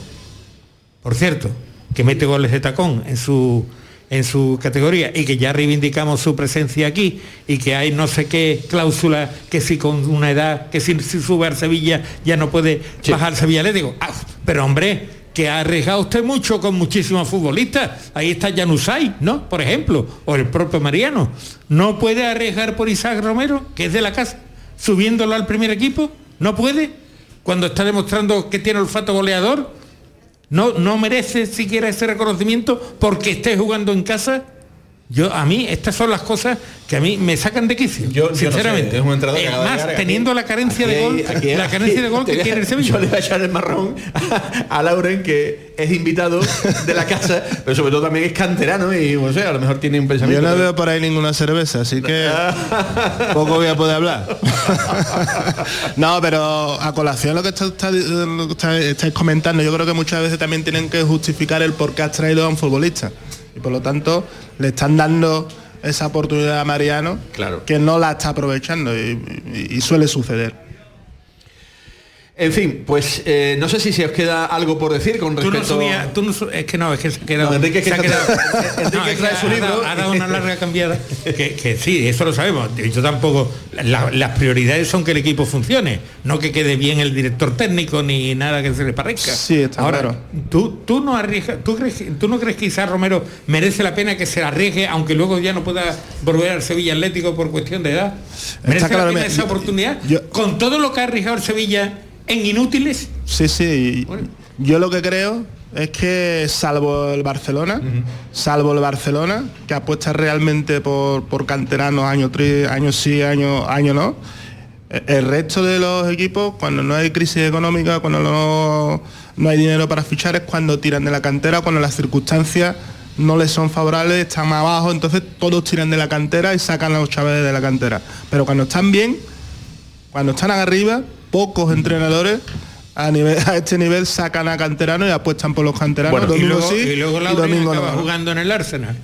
por cierto, que mete goles de tacón en su en su categoría y que ya reivindicamos su presencia aquí y que hay no sé qué cláusula que si con una edad que si, si sube al Sevilla ya no puede bajar Sevilla le digo ah, pero hombre que ha arriesgado usted mucho con muchísimos futbolistas. Ahí está Janusay, ¿no? Por ejemplo, o el propio Mariano. ¿No puede arriesgar por Isaac Romero, que es de la casa, subiéndolo al primer equipo? ¿No puede? Cuando está demostrando que tiene olfato goleador. ¿No, no merece siquiera ese reconocimiento porque esté jugando en casa? Yo, a mí, estas son las cosas que a mí me sacan de quicio. Yo, sinceramente. es un entrenador que Eh, de más aquí. teniendo la carencia de gol, aquí la carencia de gol que quiere el Sevilla. Yo le voy a echar el marrón a, a Lauren, que es invitado de la casa, pero sobre todo también es canterano y, o sea, a lo mejor tiene un Yo pensamiento. no veo por ahí ninguna cerveza, así que poco voy a poder hablar. no, pero a colación lo que está- está- lo que está- estáis comentando, yo creo que muchas veces también tienen que justificar el por qué has traído a un futbolista. Y por lo tanto, le están dando esa oportunidad a Mariano Claro. que no la está aprovechando y, y- y suele suceder. En fin, pues eh, no sé si se os queda algo por decir con Tú no respecto subías, tú no es que no, es que se ha quedado. No, Enrique, es que se ha quedado- Enrique No, es trae que su ha libro. dado- Ha dado una larga cambiada. Que, que sí, eso lo sabemos. Yo tampoco. la- las prioridades son que el equipo funcione, no que quede bien el director técnico ni nada que se le parezca. Sí, está Ahora, claro. tú, tú no arriesgas, ¿tú, crees, que- tú no crees que Isaac Romero merece la pena que se arriesgue, aunque luego ya no pueda volver al Sevilla Atlético por cuestión de edad. ¿Merece la pena esa yo- oportunidad? Con todo lo que ha arriesgado el Sevilla en inútiles. Sí, sí. Yo lo que creo es que salvo el Barcelona, salvo el Barcelona, que apuesta realmente por, por canteranos año tri- año sí, año, año no, el resto de los equipos, cuando no hay crisis económica, cuando no, no hay dinero para fichar, es cuando tiran de la cantera, cuando las circunstancias no les son favorables, están más abajo, entonces todos tiran de la cantera y sacan a los chavales de la cantera. Pero cuando están bien, cuando están arriba, pocos entrenadores a, nivel, a este nivel sacan a canteranos y apuestan por los canteranos. y domingo luego, sí y luego y domingo acaba no. jugando en el Arsenal.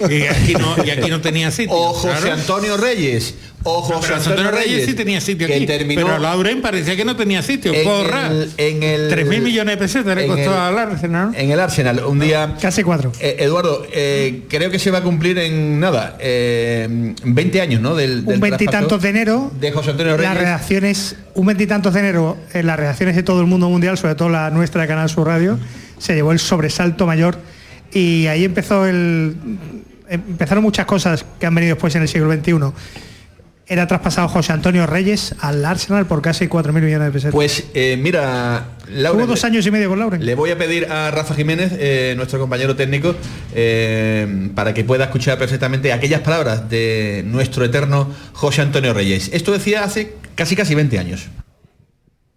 Y aquí no, y aquí no tenía sitio. O José claro. Antonio Reyes. O José No, Antonio, Antonio Reyes, Reyes sí tenía sitio aquí. terminó pero Lauren parecía que no tenía sitio. en Porra. el- en el- 3.000 millones de pesetas le en costó el- al Arsenal. en el Arsenal. Un día. Casi cuatro. Eh, Eduardo, eh, creo que se va a cumplir en nada, eh, 20 años, ¿no? Del, un del veintitantos traspaso de enero de José Antonio las Reyes. reacciones un veintitantos de enero en las reacciones de todo el mundo mundial sobre todo la nuestra de Canal Sur Radio se llevó el sobresalto mayor y ahí empezó el empezaron muchas cosas que han venido después en el siglo XXI era traspasado José Antonio Reyes al Arsenal por casi 4.000 millones de pesetas Pues eh, mira, Laura, Tuvo dos años y medio con Lauren Le voy a pedir a Rafa Jiménez, eh, nuestro compañero técnico, eh, para que pueda escuchar perfectamente aquellas palabras de nuestro eterno José Antonio Reyes. Esto decía hace casi casi 20 años.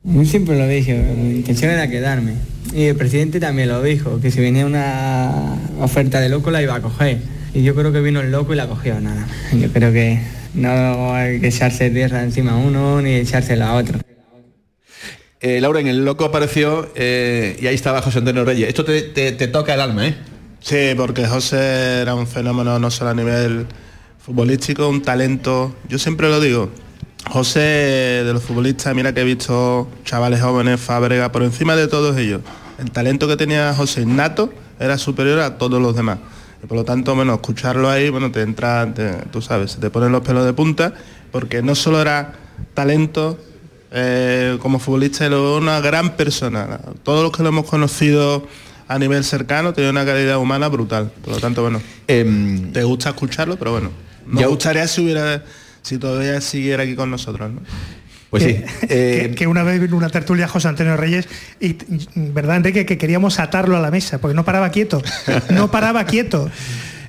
Yo siempre lo dije, mi intención era quedarme. Y el presidente también lo dijo, que si venía una oferta de loco la iba a coger. Y yo creo que vino el loco y la cogió, nada. Yo creo que no hay que echarse tierra encima a uno ni echársela a otro. Eh, Laura, en el loco apareció eh, y ahí estaba José Antonio Reyes. Esto te, te- te toca el alma, ¿eh? Sí, porque José era un fenómeno no solo a nivel futbolístico, un talento. Yo siempre lo digo. José de los futbolistas, mira que he visto chavales jóvenes, Fábrega, por encima de todos ellos. El talento que tenía José innato era superior a todos los demás. Por lo tanto, bueno, escucharlo ahí, bueno, te entra, te- tú sabes, se te ponen los pelos de punta, porque no solo era talento eh, como futbolista, era una gran persona. Todos los que lo hemos conocido a nivel cercano tenía una calidad humana brutal. Por lo tanto, bueno, te gusta escucharlo, pero bueno, Ya- gustaría si hubiera, si todavía siguiera aquí con nosotros, ¿no? Pues sí. que, que una vez vino una tertulia José Antonio Reyes y verdad Enrique que queríamos atarlo a la mesa porque no paraba quieto no paraba quieto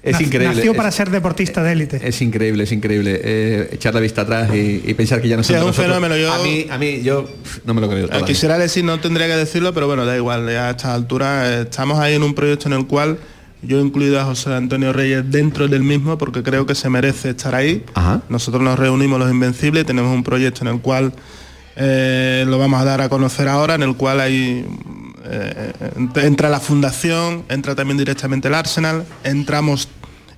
Es Nac- increíble. nació es- para ser deportista de élite Es increíble, es increíble. eh, echar la vista atrás y, y pensar que ya no Sí, es un fenómeno, yo- A mí, a mí, yo no me lo creo. Eh, todavía. Quisiera decir, no tendría que decirlo, pero bueno, da igual, ya a estas alturas eh, estamos ahí en un proyecto en el cual yo he incluido a José Antonio Reyes dentro del mismo porque creo que se merece estar ahí. Nosotros nos reunimos los Invencibles, tenemos un proyecto en el cual eh, lo vamos a dar a conocer ahora, en el cual hay eh, ent- entra la fundación, entra también directamente el Arsenal, entramos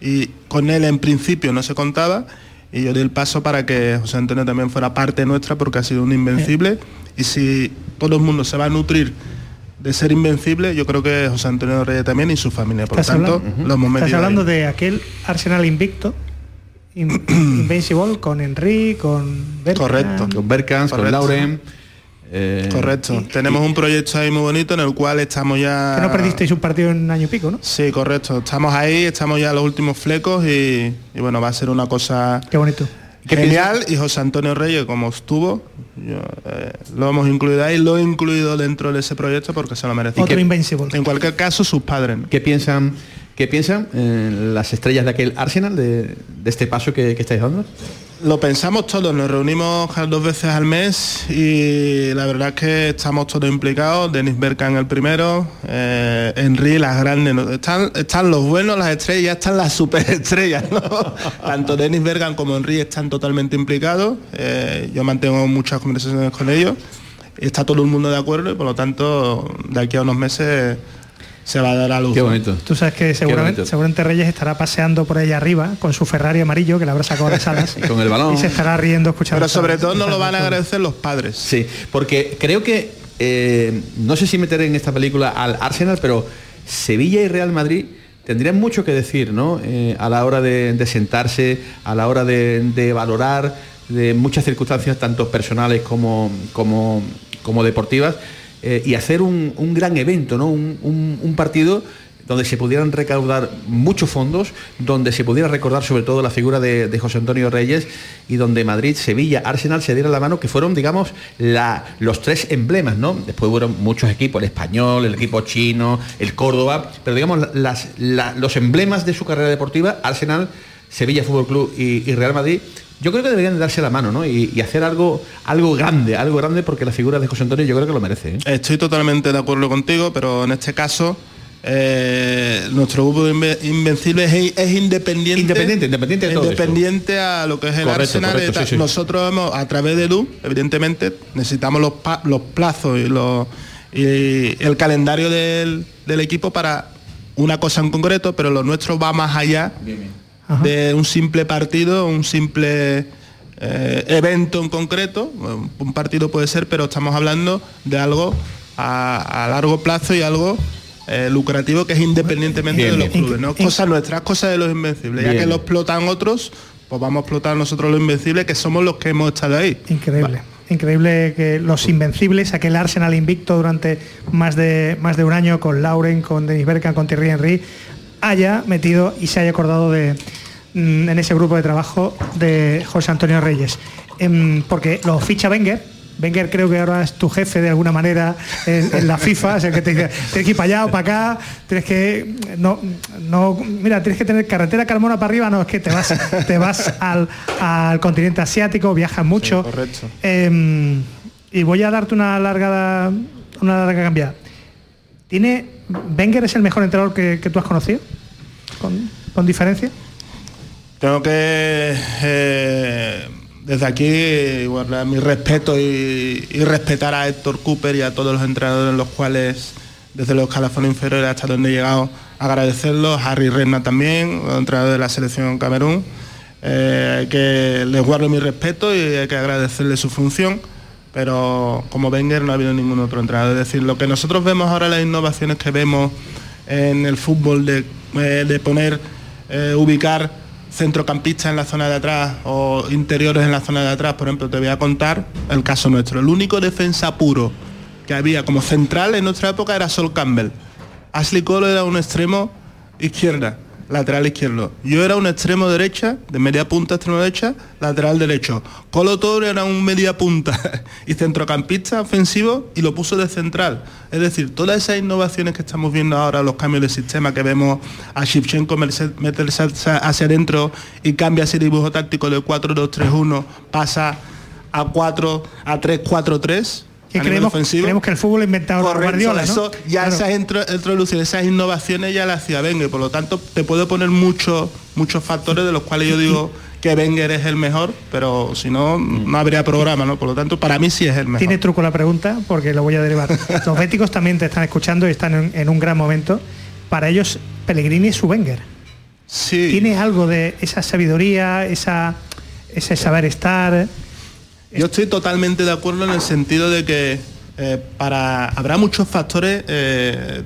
y con él en principio no se contaba y yo di el paso para que José Antonio también fuera parte nuestra porque ha sido un invencible. Y si todo el mundo se va a nutrir de ser invencible, yo creo que José Antonio Reyes también y su familia. Por lo tanto, hablando, lo hemos estás hablando ahí. de aquel Arsenal invicto in- Invincible con Henry con Bergkamp. Correcto. Con Berkans, con Correcto. Lauren. Eh, Correcto. Tenemos un proyecto ahí muy bonito en el cual estamos ya... Que no perdisteis un partido en un año y pico, ¿no? Sí, correcto. Estamos ahí, estamos ya en los últimos flecos y, y bueno, va a ser una cosa... Qué bonito. Genial, y José Antonio Reyes, como estuvo, yo, eh, lo hemos incluido ahí, lo he incluido dentro de ese proyecto porque se lo merece. Otro Invincible. En cualquier caso, sus padres. ¿Qué piensan, qué piensan eh, las estrellas de aquel Arsenal, de, de este paso que, que estáis dando? Lo pensamos todos, nos reunimos dos veces al mes y la verdad es que estamos todos implicados. Denis Berkan el primero, eh, Henry, las grandes. Están, están los buenos, las estrellas, están las superestrellas. ¿no? Tanto Denis Bergan como Henry están totalmente implicados. Eh, yo mantengo muchas conversaciones con ellos. Está todo el mundo de acuerdo y por lo tanto de aquí a unos meses se va a dar a luz. Qué bonito. Tú sabes que seguramente, seguramente Reyes estará paseando por ahí arriba con su Ferrari amarillo que le habrá sacado de salas. Y con el balón. Y se estará riendo escuchando. Pero sobre todo nos lo van a agradecer los padres. Sí, porque creo que, eh, no sé si meter en esta película al Arsenal, pero Sevilla y Real Madrid tendrían mucho que decir, ¿no? Eh, a la hora de, de sentarse, a la hora de, de valorar de muchas circunstancias, tanto personales como, como, como deportivas, eh, y hacer un, un gran evento, ¿no? Un, un- partido donde se pudieran recaudar muchos fondos, donde se pudiera recordar sobre todo la figura de, José Antonio Reyes y donde Madrid, Sevilla, Arsenal se dieran la mano, que fueron, digamos, la- los tres emblemas, ¿no? Después hubo muchos equipos, el español, el equipo chino, el Córdoba, pero digamos, las- la- los emblemas de su carrera deportiva, Arsenal, Sevilla Fútbol Club y Real Madrid, yo creo que deberían de darse la mano, ¿no? Y, y hacer algo, algo grande, algo grande, porque la figura de José Antonio yo creo que lo merece. ¿eh? Estoy totalmente de acuerdo contigo, pero en este caso eh, nuestro grupo de Inve- Invencibles es, es independiente. Independiente, independiente de todo Independiente a lo que es el Correcto, Arsenal. correcto, sí, sí. Nosotros hemos, a través de LU, evidentemente, necesitamos los, pa- los plazos y, los, y el calendario del, del equipo para una cosa en concreto, pero lo nuestro va más allá de un simple partido, un simple eh, evento en concreto. Un partido puede ser, pero estamos hablando de algo a, a largo plazo y algo eh, lucrativo que es independientemente Bien, de los bien. clubes. ¿no? Cosas nuestras, cosas de los invencibles. Ya que lo explotan otros, pues vamos a explotar nosotros los invencibles, que somos los que hemos estado ahí. Increíble. Increíble que los invencibles, aquel Arsenal invicto durante más de, más de un año con Lauren, con Denis Bergkamp, con Thierry Henry, haya metido y se haya acordado de mm, en ese grupo de trabajo de José Antonio Reyes. Em, porque lo ficha Wenger. Wenger creo que ahora es tu jefe de alguna manera en, en la FIFA, es el que te dice, tienes que ir para allá o para acá, tienes que no, no, mira, tienes que tener carretera Carmona para arriba, no, es que te vas, te vas al, al continente asiático, viajas mucho. correcto. Eh, y voy a darte una larga una larga cambiada. ¿Tiene Wenger es el mejor entrenador que, tú has conocido? ¿Con, diferencia? Tengo que eh, desde aquí guardar mi respeto y, respetar a Héctor Cooper y a todos los entrenadores en los cuales desde los escalafones inferiores hasta donde he llegado agradecerlos, Harry Redna también, entrenador de la selección Camerún, eh, que les guardo mi respeto y hay que agradecerle su función, pero como Wenger no ha habido ningún otro entrenador. Es decir, lo que nosotros vemos ahora, las innovaciones que vemos en el fútbol de, eh, de poner, eh, ubicar centrocampistas en la zona de atrás o interiores en la zona de atrás, por ejemplo, te voy a contar el caso nuestro. El único defensa puro que había como central en nuestra época era Sol Campbell. Ashley Cole era un extremo izquierda, lateral izquierdo. Yo era un extremo derecha, de media punta extremo derecha, lateral derecho. Colo Toro era un media punta y centrocampista ofensivo y lo puso de central. Es decir, todas esas innovaciones que estamos viendo ahora, los cambios de sistema que vemos a Shevchenko meterse hacia hacia adentro y cambia ese dibujo táctico de 4-2-3-1, pasa a 4 a 3-4-3. Que creemos, que el fútbol ha inventado Correcto, Guardiola, ¿no? eso, ya Claro. esas introducciones, esas innovaciones ya las hacía Wenger, por lo tanto te puedo poner muchos muchos factores de los cuales yo digo que Wenger es el mejor, pero si no, no habría programa, ¿no? Por lo tanto, para mí sí es el mejor. Tiene truco la pregunta porque lo voy a derivar. Los béticos también te están escuchando y están en, en un gran momento. Para ellos, Pellegrini es su Wenger. Sí. Tiene algo de esa sabiduría, esa, ese saber estar. Yo estoy totalmente de acuerdo en el sentido de que eh, para habrá muchos factores eh,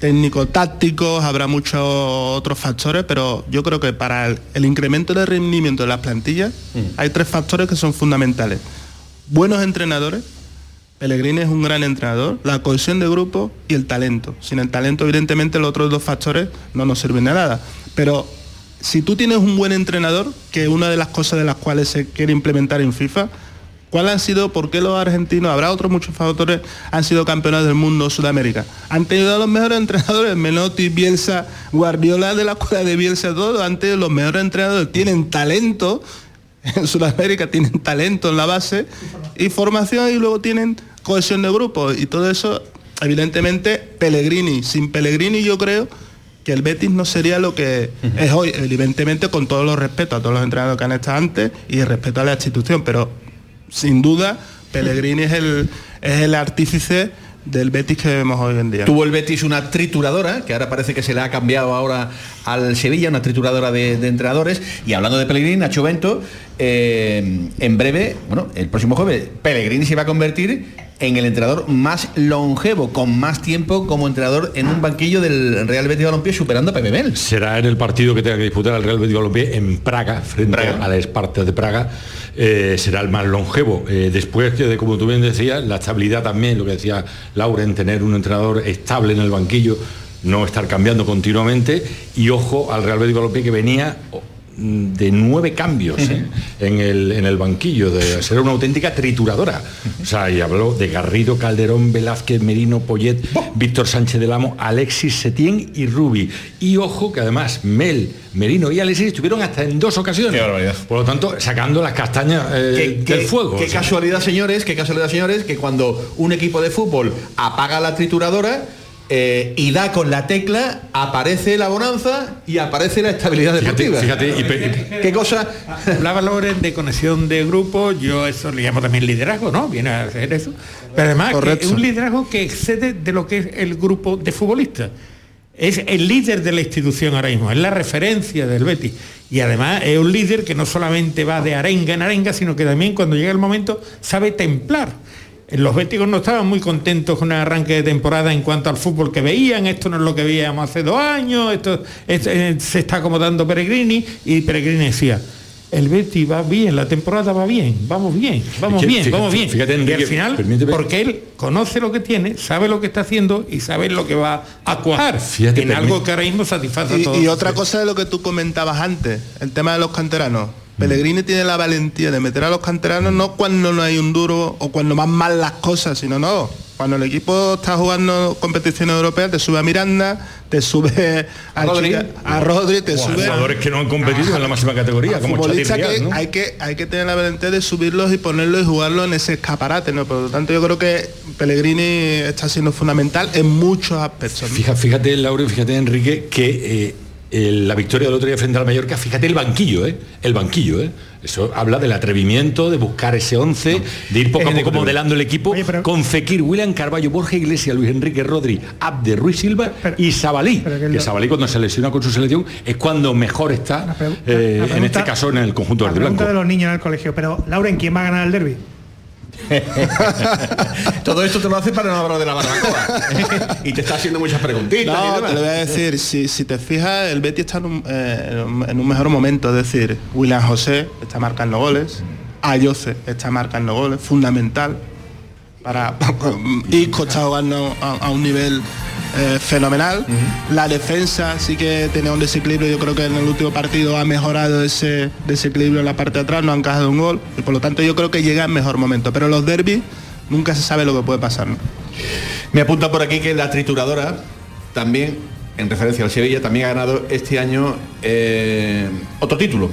técnico-tácticos, habrá muchos otros factores, pero yo creo que para el, el incremento de rendimiento de las plantillas hay tres factores que son fundamentales. Buenos entrenadores, Pellegrini es un gran entrenador, la cohesión de grupo y el talento. Sin el talento, evidentemente, los otros dos factores no nos sirven de nada. Pero si tú tienes un buen entrenador, que es una de las cosas de las cuales se quiere implementar en FIFA, ¿cuál han sido, por qué los argentinos, habrá otros muchos factores, han sido campeones del mundo Sudamérica? Han tenido a los mejores entrenadores, Menotti, Bielsa, Guardiola de la escuela de Bielsa, todos han tenido los mejores entrenadores, tienen talento, en Sudamérica tienen talento en la base y formación y luego tienen cohesión de grupo y todo eso, evidentemente, Pellegrini. Sin Pellegrini yo creo que el Betis no sería lo que es hoy, evidentemente con todos los respetos a todos los entrenadores que han estado antes y respeto a la institución, pero sin duda Pellegrini es el, es el artífice del Betis que vemos hoy en día. Tuvo el Betis una trituradora, que ahora parece que se le ha cambiado ahora al Sevilla, una trituradora de, de entrenadores. Y hablando de Pellegrini, Nacho Bento, eh, en breve, bueno, el próximo jueves, Pellegrini se va a convertir en el entrenador más longevo, con más tiempo como entrenador en un banquillo del Real Betis Balompié, superando a Pepe Mel. Será en el partido que tenga que disputar el Real Betis Balompié en Praga, frente a la Esparta de Praga, eh, será el más longevo. Eh, después que, de, como tú bien decías, la estabilidad también, lo que decía Laura, en tener un entrenador estable en el banquillo, no estar cambiando continuamente, y ojo al Real Betis Balompié que venía de nueve cambios ¿eh? en, el, en el banquillo, de ser una auténtica trituradora. O sea, y habló de Garrido, Calderón, Velázquez, Merino, Poyet, Víctor Sánchez del Amo, Alexis Setién y Rubi. Y ojo que además Mel, Merino y Alexis estuvieron hasta en dos ocasiones. Por lo tanto, sacando las castañas eh, ¿Qué, del fuego. Qué o sea. casualidad, señores, qué casualidad, señores, que cuando un equipo de fútbol apaga la trituradora, eh, y da con la tecla, aparece la bonanza y aparece la estabilidad deportiva. ¿Qué cosa? Hablaba Loren de conexión de grupo, yo eso le llamo también liderazgo, ¿no? Viene a hacer eso. Pero además que es un liderazgo que excede de lo que es el grupo de futbolistas. Es el líder de la institución ahora mismo, es la referencia del Betis. Y además es un líder que no solamente va de arenga en arenga, sino que también cuando llega el momento sabe templar. Los béticos no estaban muy contentos con el arranque de temporada en cuanto al fútbol que veían, esto no es lo que veíamos hace dos años, esto, esto, eh, se está acomodando Peregrini, y Peregrini decía, el Betis va bien, la temporada va bien, vamos bien, vamos bien, fíjate, vamos bien. fíjate, y al final, permíteme- porque él conoce lo que tiene, sabe lo que está haciendo y sabe lo que va a cuajar Fíjate, en algo que ahora mismo satisface a Y, todos. y otra cosa de lo que tú comentabas antes, el tema de los canteranos. Pellegrini tiene la valentía de meter a los canteranos no cuando no hay un duro o cuando van mal las cosas, sino no. Cuando el equipo está jugando competiciones europeas, te sube a Miranda, te sube a Rodri. Chica- a Rodri, te O a sube jugadores que no han competido en la máxima categoría, a como que, ¿no? hay que hay que tener la valentía de subirlos y ponerlos y jugarlos en ese escaparate, ¿no? Por lo tanto, yo creo que Pellegrini está siendo fundamental en muchos aspectos. ¿no? Fija- Fíjate, Laura, y fíjate, Enrique, que eh, la victoria del otro día frente al Mallorca, fíjate el banquillo, ¿eh? El banquillo, ¿eh? Eso habla del atrevimiento, de buscar ese 11, de ir poco a poco modelando el equipo con Fekir, William Carballo, Borja Iglesias, Luis Enrique Rodri, Abde, Ruiz Silva y Sabalí. Que Sabalí cuando se lesiona con su selección es cuando mejor está, eh, la en este caso en el conjunto La pregunta blanco. de los niños en el colegio, pero Lauren, ¿quién va a ganar el derby? Todo esto te lo hace para no hablar de la barbacoa. y te está haciendo muchas preguntitas. y No, te lo voy a decir, si, si te fijas, el Betis está en un, eh, en un- mejor momento, es decir, William José está marcando goles, Ayose está marcando goles, fundamental, para Isco está jugando a, a un nivel eh, fenomenal, la defensa sí que tenía un desequilibrio, yo creo que en el último partido ha mejorado ese desequilibrio en la parte de atrás, no han encajado un gol, y por lo tanto yo creo que llega en mejor momento, pero los derbis nunca se sabe lo que puede pasar. ¿no? Me apunta por aquí que la trituradora también, en referencia al Sevilla, también ha ganado este año eh, otro título.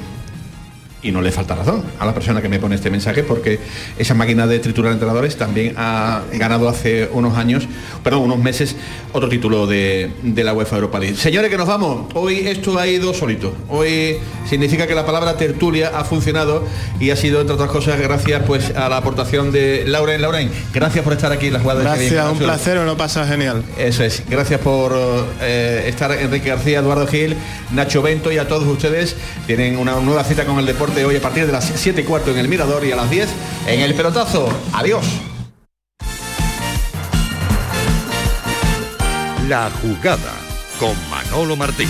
Y no le falta razón a la persona que me pone este mensaje porque esa máquina de triturar entrenadores también ha ganado hace unos años, perdón, unos meses, otro título de, de la UEFA Europa League. Señores, que nos vamos. Hoy esto ha ido solito. Hoy significa que la palabra tertulia ha funcionado y ha sido, entre otras cosas, gracias pues a la aportación de Lauren. Lauren, gracias por estar aquí en la jugada de Gracias, Sevilla. un placer, lo pasa genial. Eso es. Gracias por eh, estar Enrique García, Eduardo Gil, Nacho Bento y a todos ustedes. Tienen una nueva cita con el deporte hoy a partir de las 7 y cuarto en el Mirador y a las 10 en el pelotazo. Adiós. La jugada con Manolo Martín.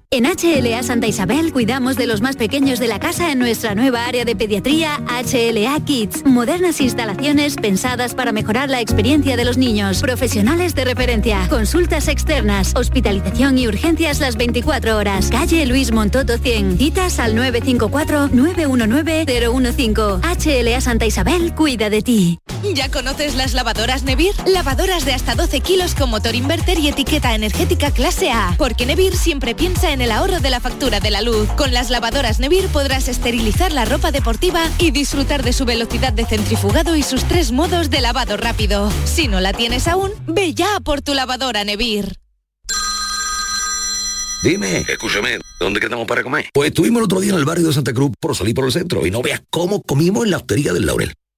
En HLA Santa Isabel cuidamos de los más pequeños de la casa en nuestra nueva área de pediatría HLA Kids. Modernas instalaciones pensadas para mejorar la experiencia de los niños. Profesionales de referencia. Consultas externas. Hospitalización y urgencias las 24 horas. Calle Luis Montoto 100. Citas al 954-919-015. HLA Santa Isabel cuida de ti. ¿Ya conoces las lavadoras Nevir? Lavadoras de hasta 12 kilos con motor inverter y etiqueta energética clase A. Porque Nevir siempre piensa en el ahorro de la factura de la luz. Con las lavadoras Nevir podrás esterilizar la ropa deportiva y disfrutar de su velocidad de centrifugado y sus tres modos de lavado rápido. Si no la tienes aún, ve ya por tu lavadora Nevir. Dime, escúchame, ¿dónde quedamos para comer? Pues estuvimos el otro día en el barrio de Santa Cruz por salir por el centro y no veas cómo comimos en la hostería del Laurel.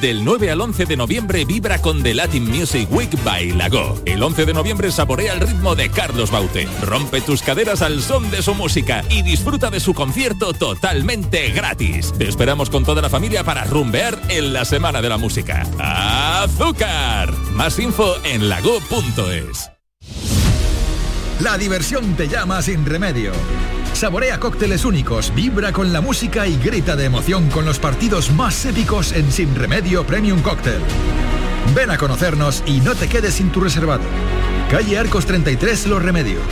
Del 9 al 11 de noviembre vibra con The Latin Music Week by Lago. El 11 de noviembre saborea el ritmo de Carlos Baute. Rompe tus caderas al son de su música y disfruta de su concierto totalmente gratis. Te esperamos con toda la familia para rumbear en la Semana de la Música. ¡Azúcar! Más info en lago.es. La diversión te llama sin remedio. Saborea cócteles únicos, vibra con la música y grita de emoción con los partidos más épicos en Sin Remedio Premium Cóctel. Ven a conocernos y no te quedes sin tu reservado. Calle Arcos 33 Los Remedios.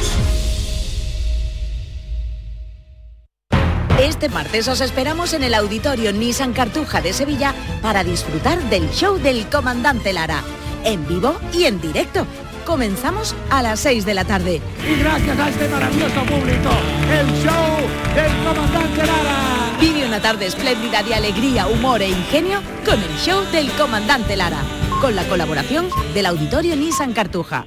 Este martes os esperamos en el auditorio Nissan Cartuja de Sevilla para disfrutar del show del comandante Lara, en vivo y en directo. Comenzamos a las 6 de la tarde. Y gracias a este maravilloso público, el show del comandante Lara. Vive una tarde espléndida de alegría, humor e ingenio con el show del comandante Lara, con la colaboración del auditorio Nissan Cartuja.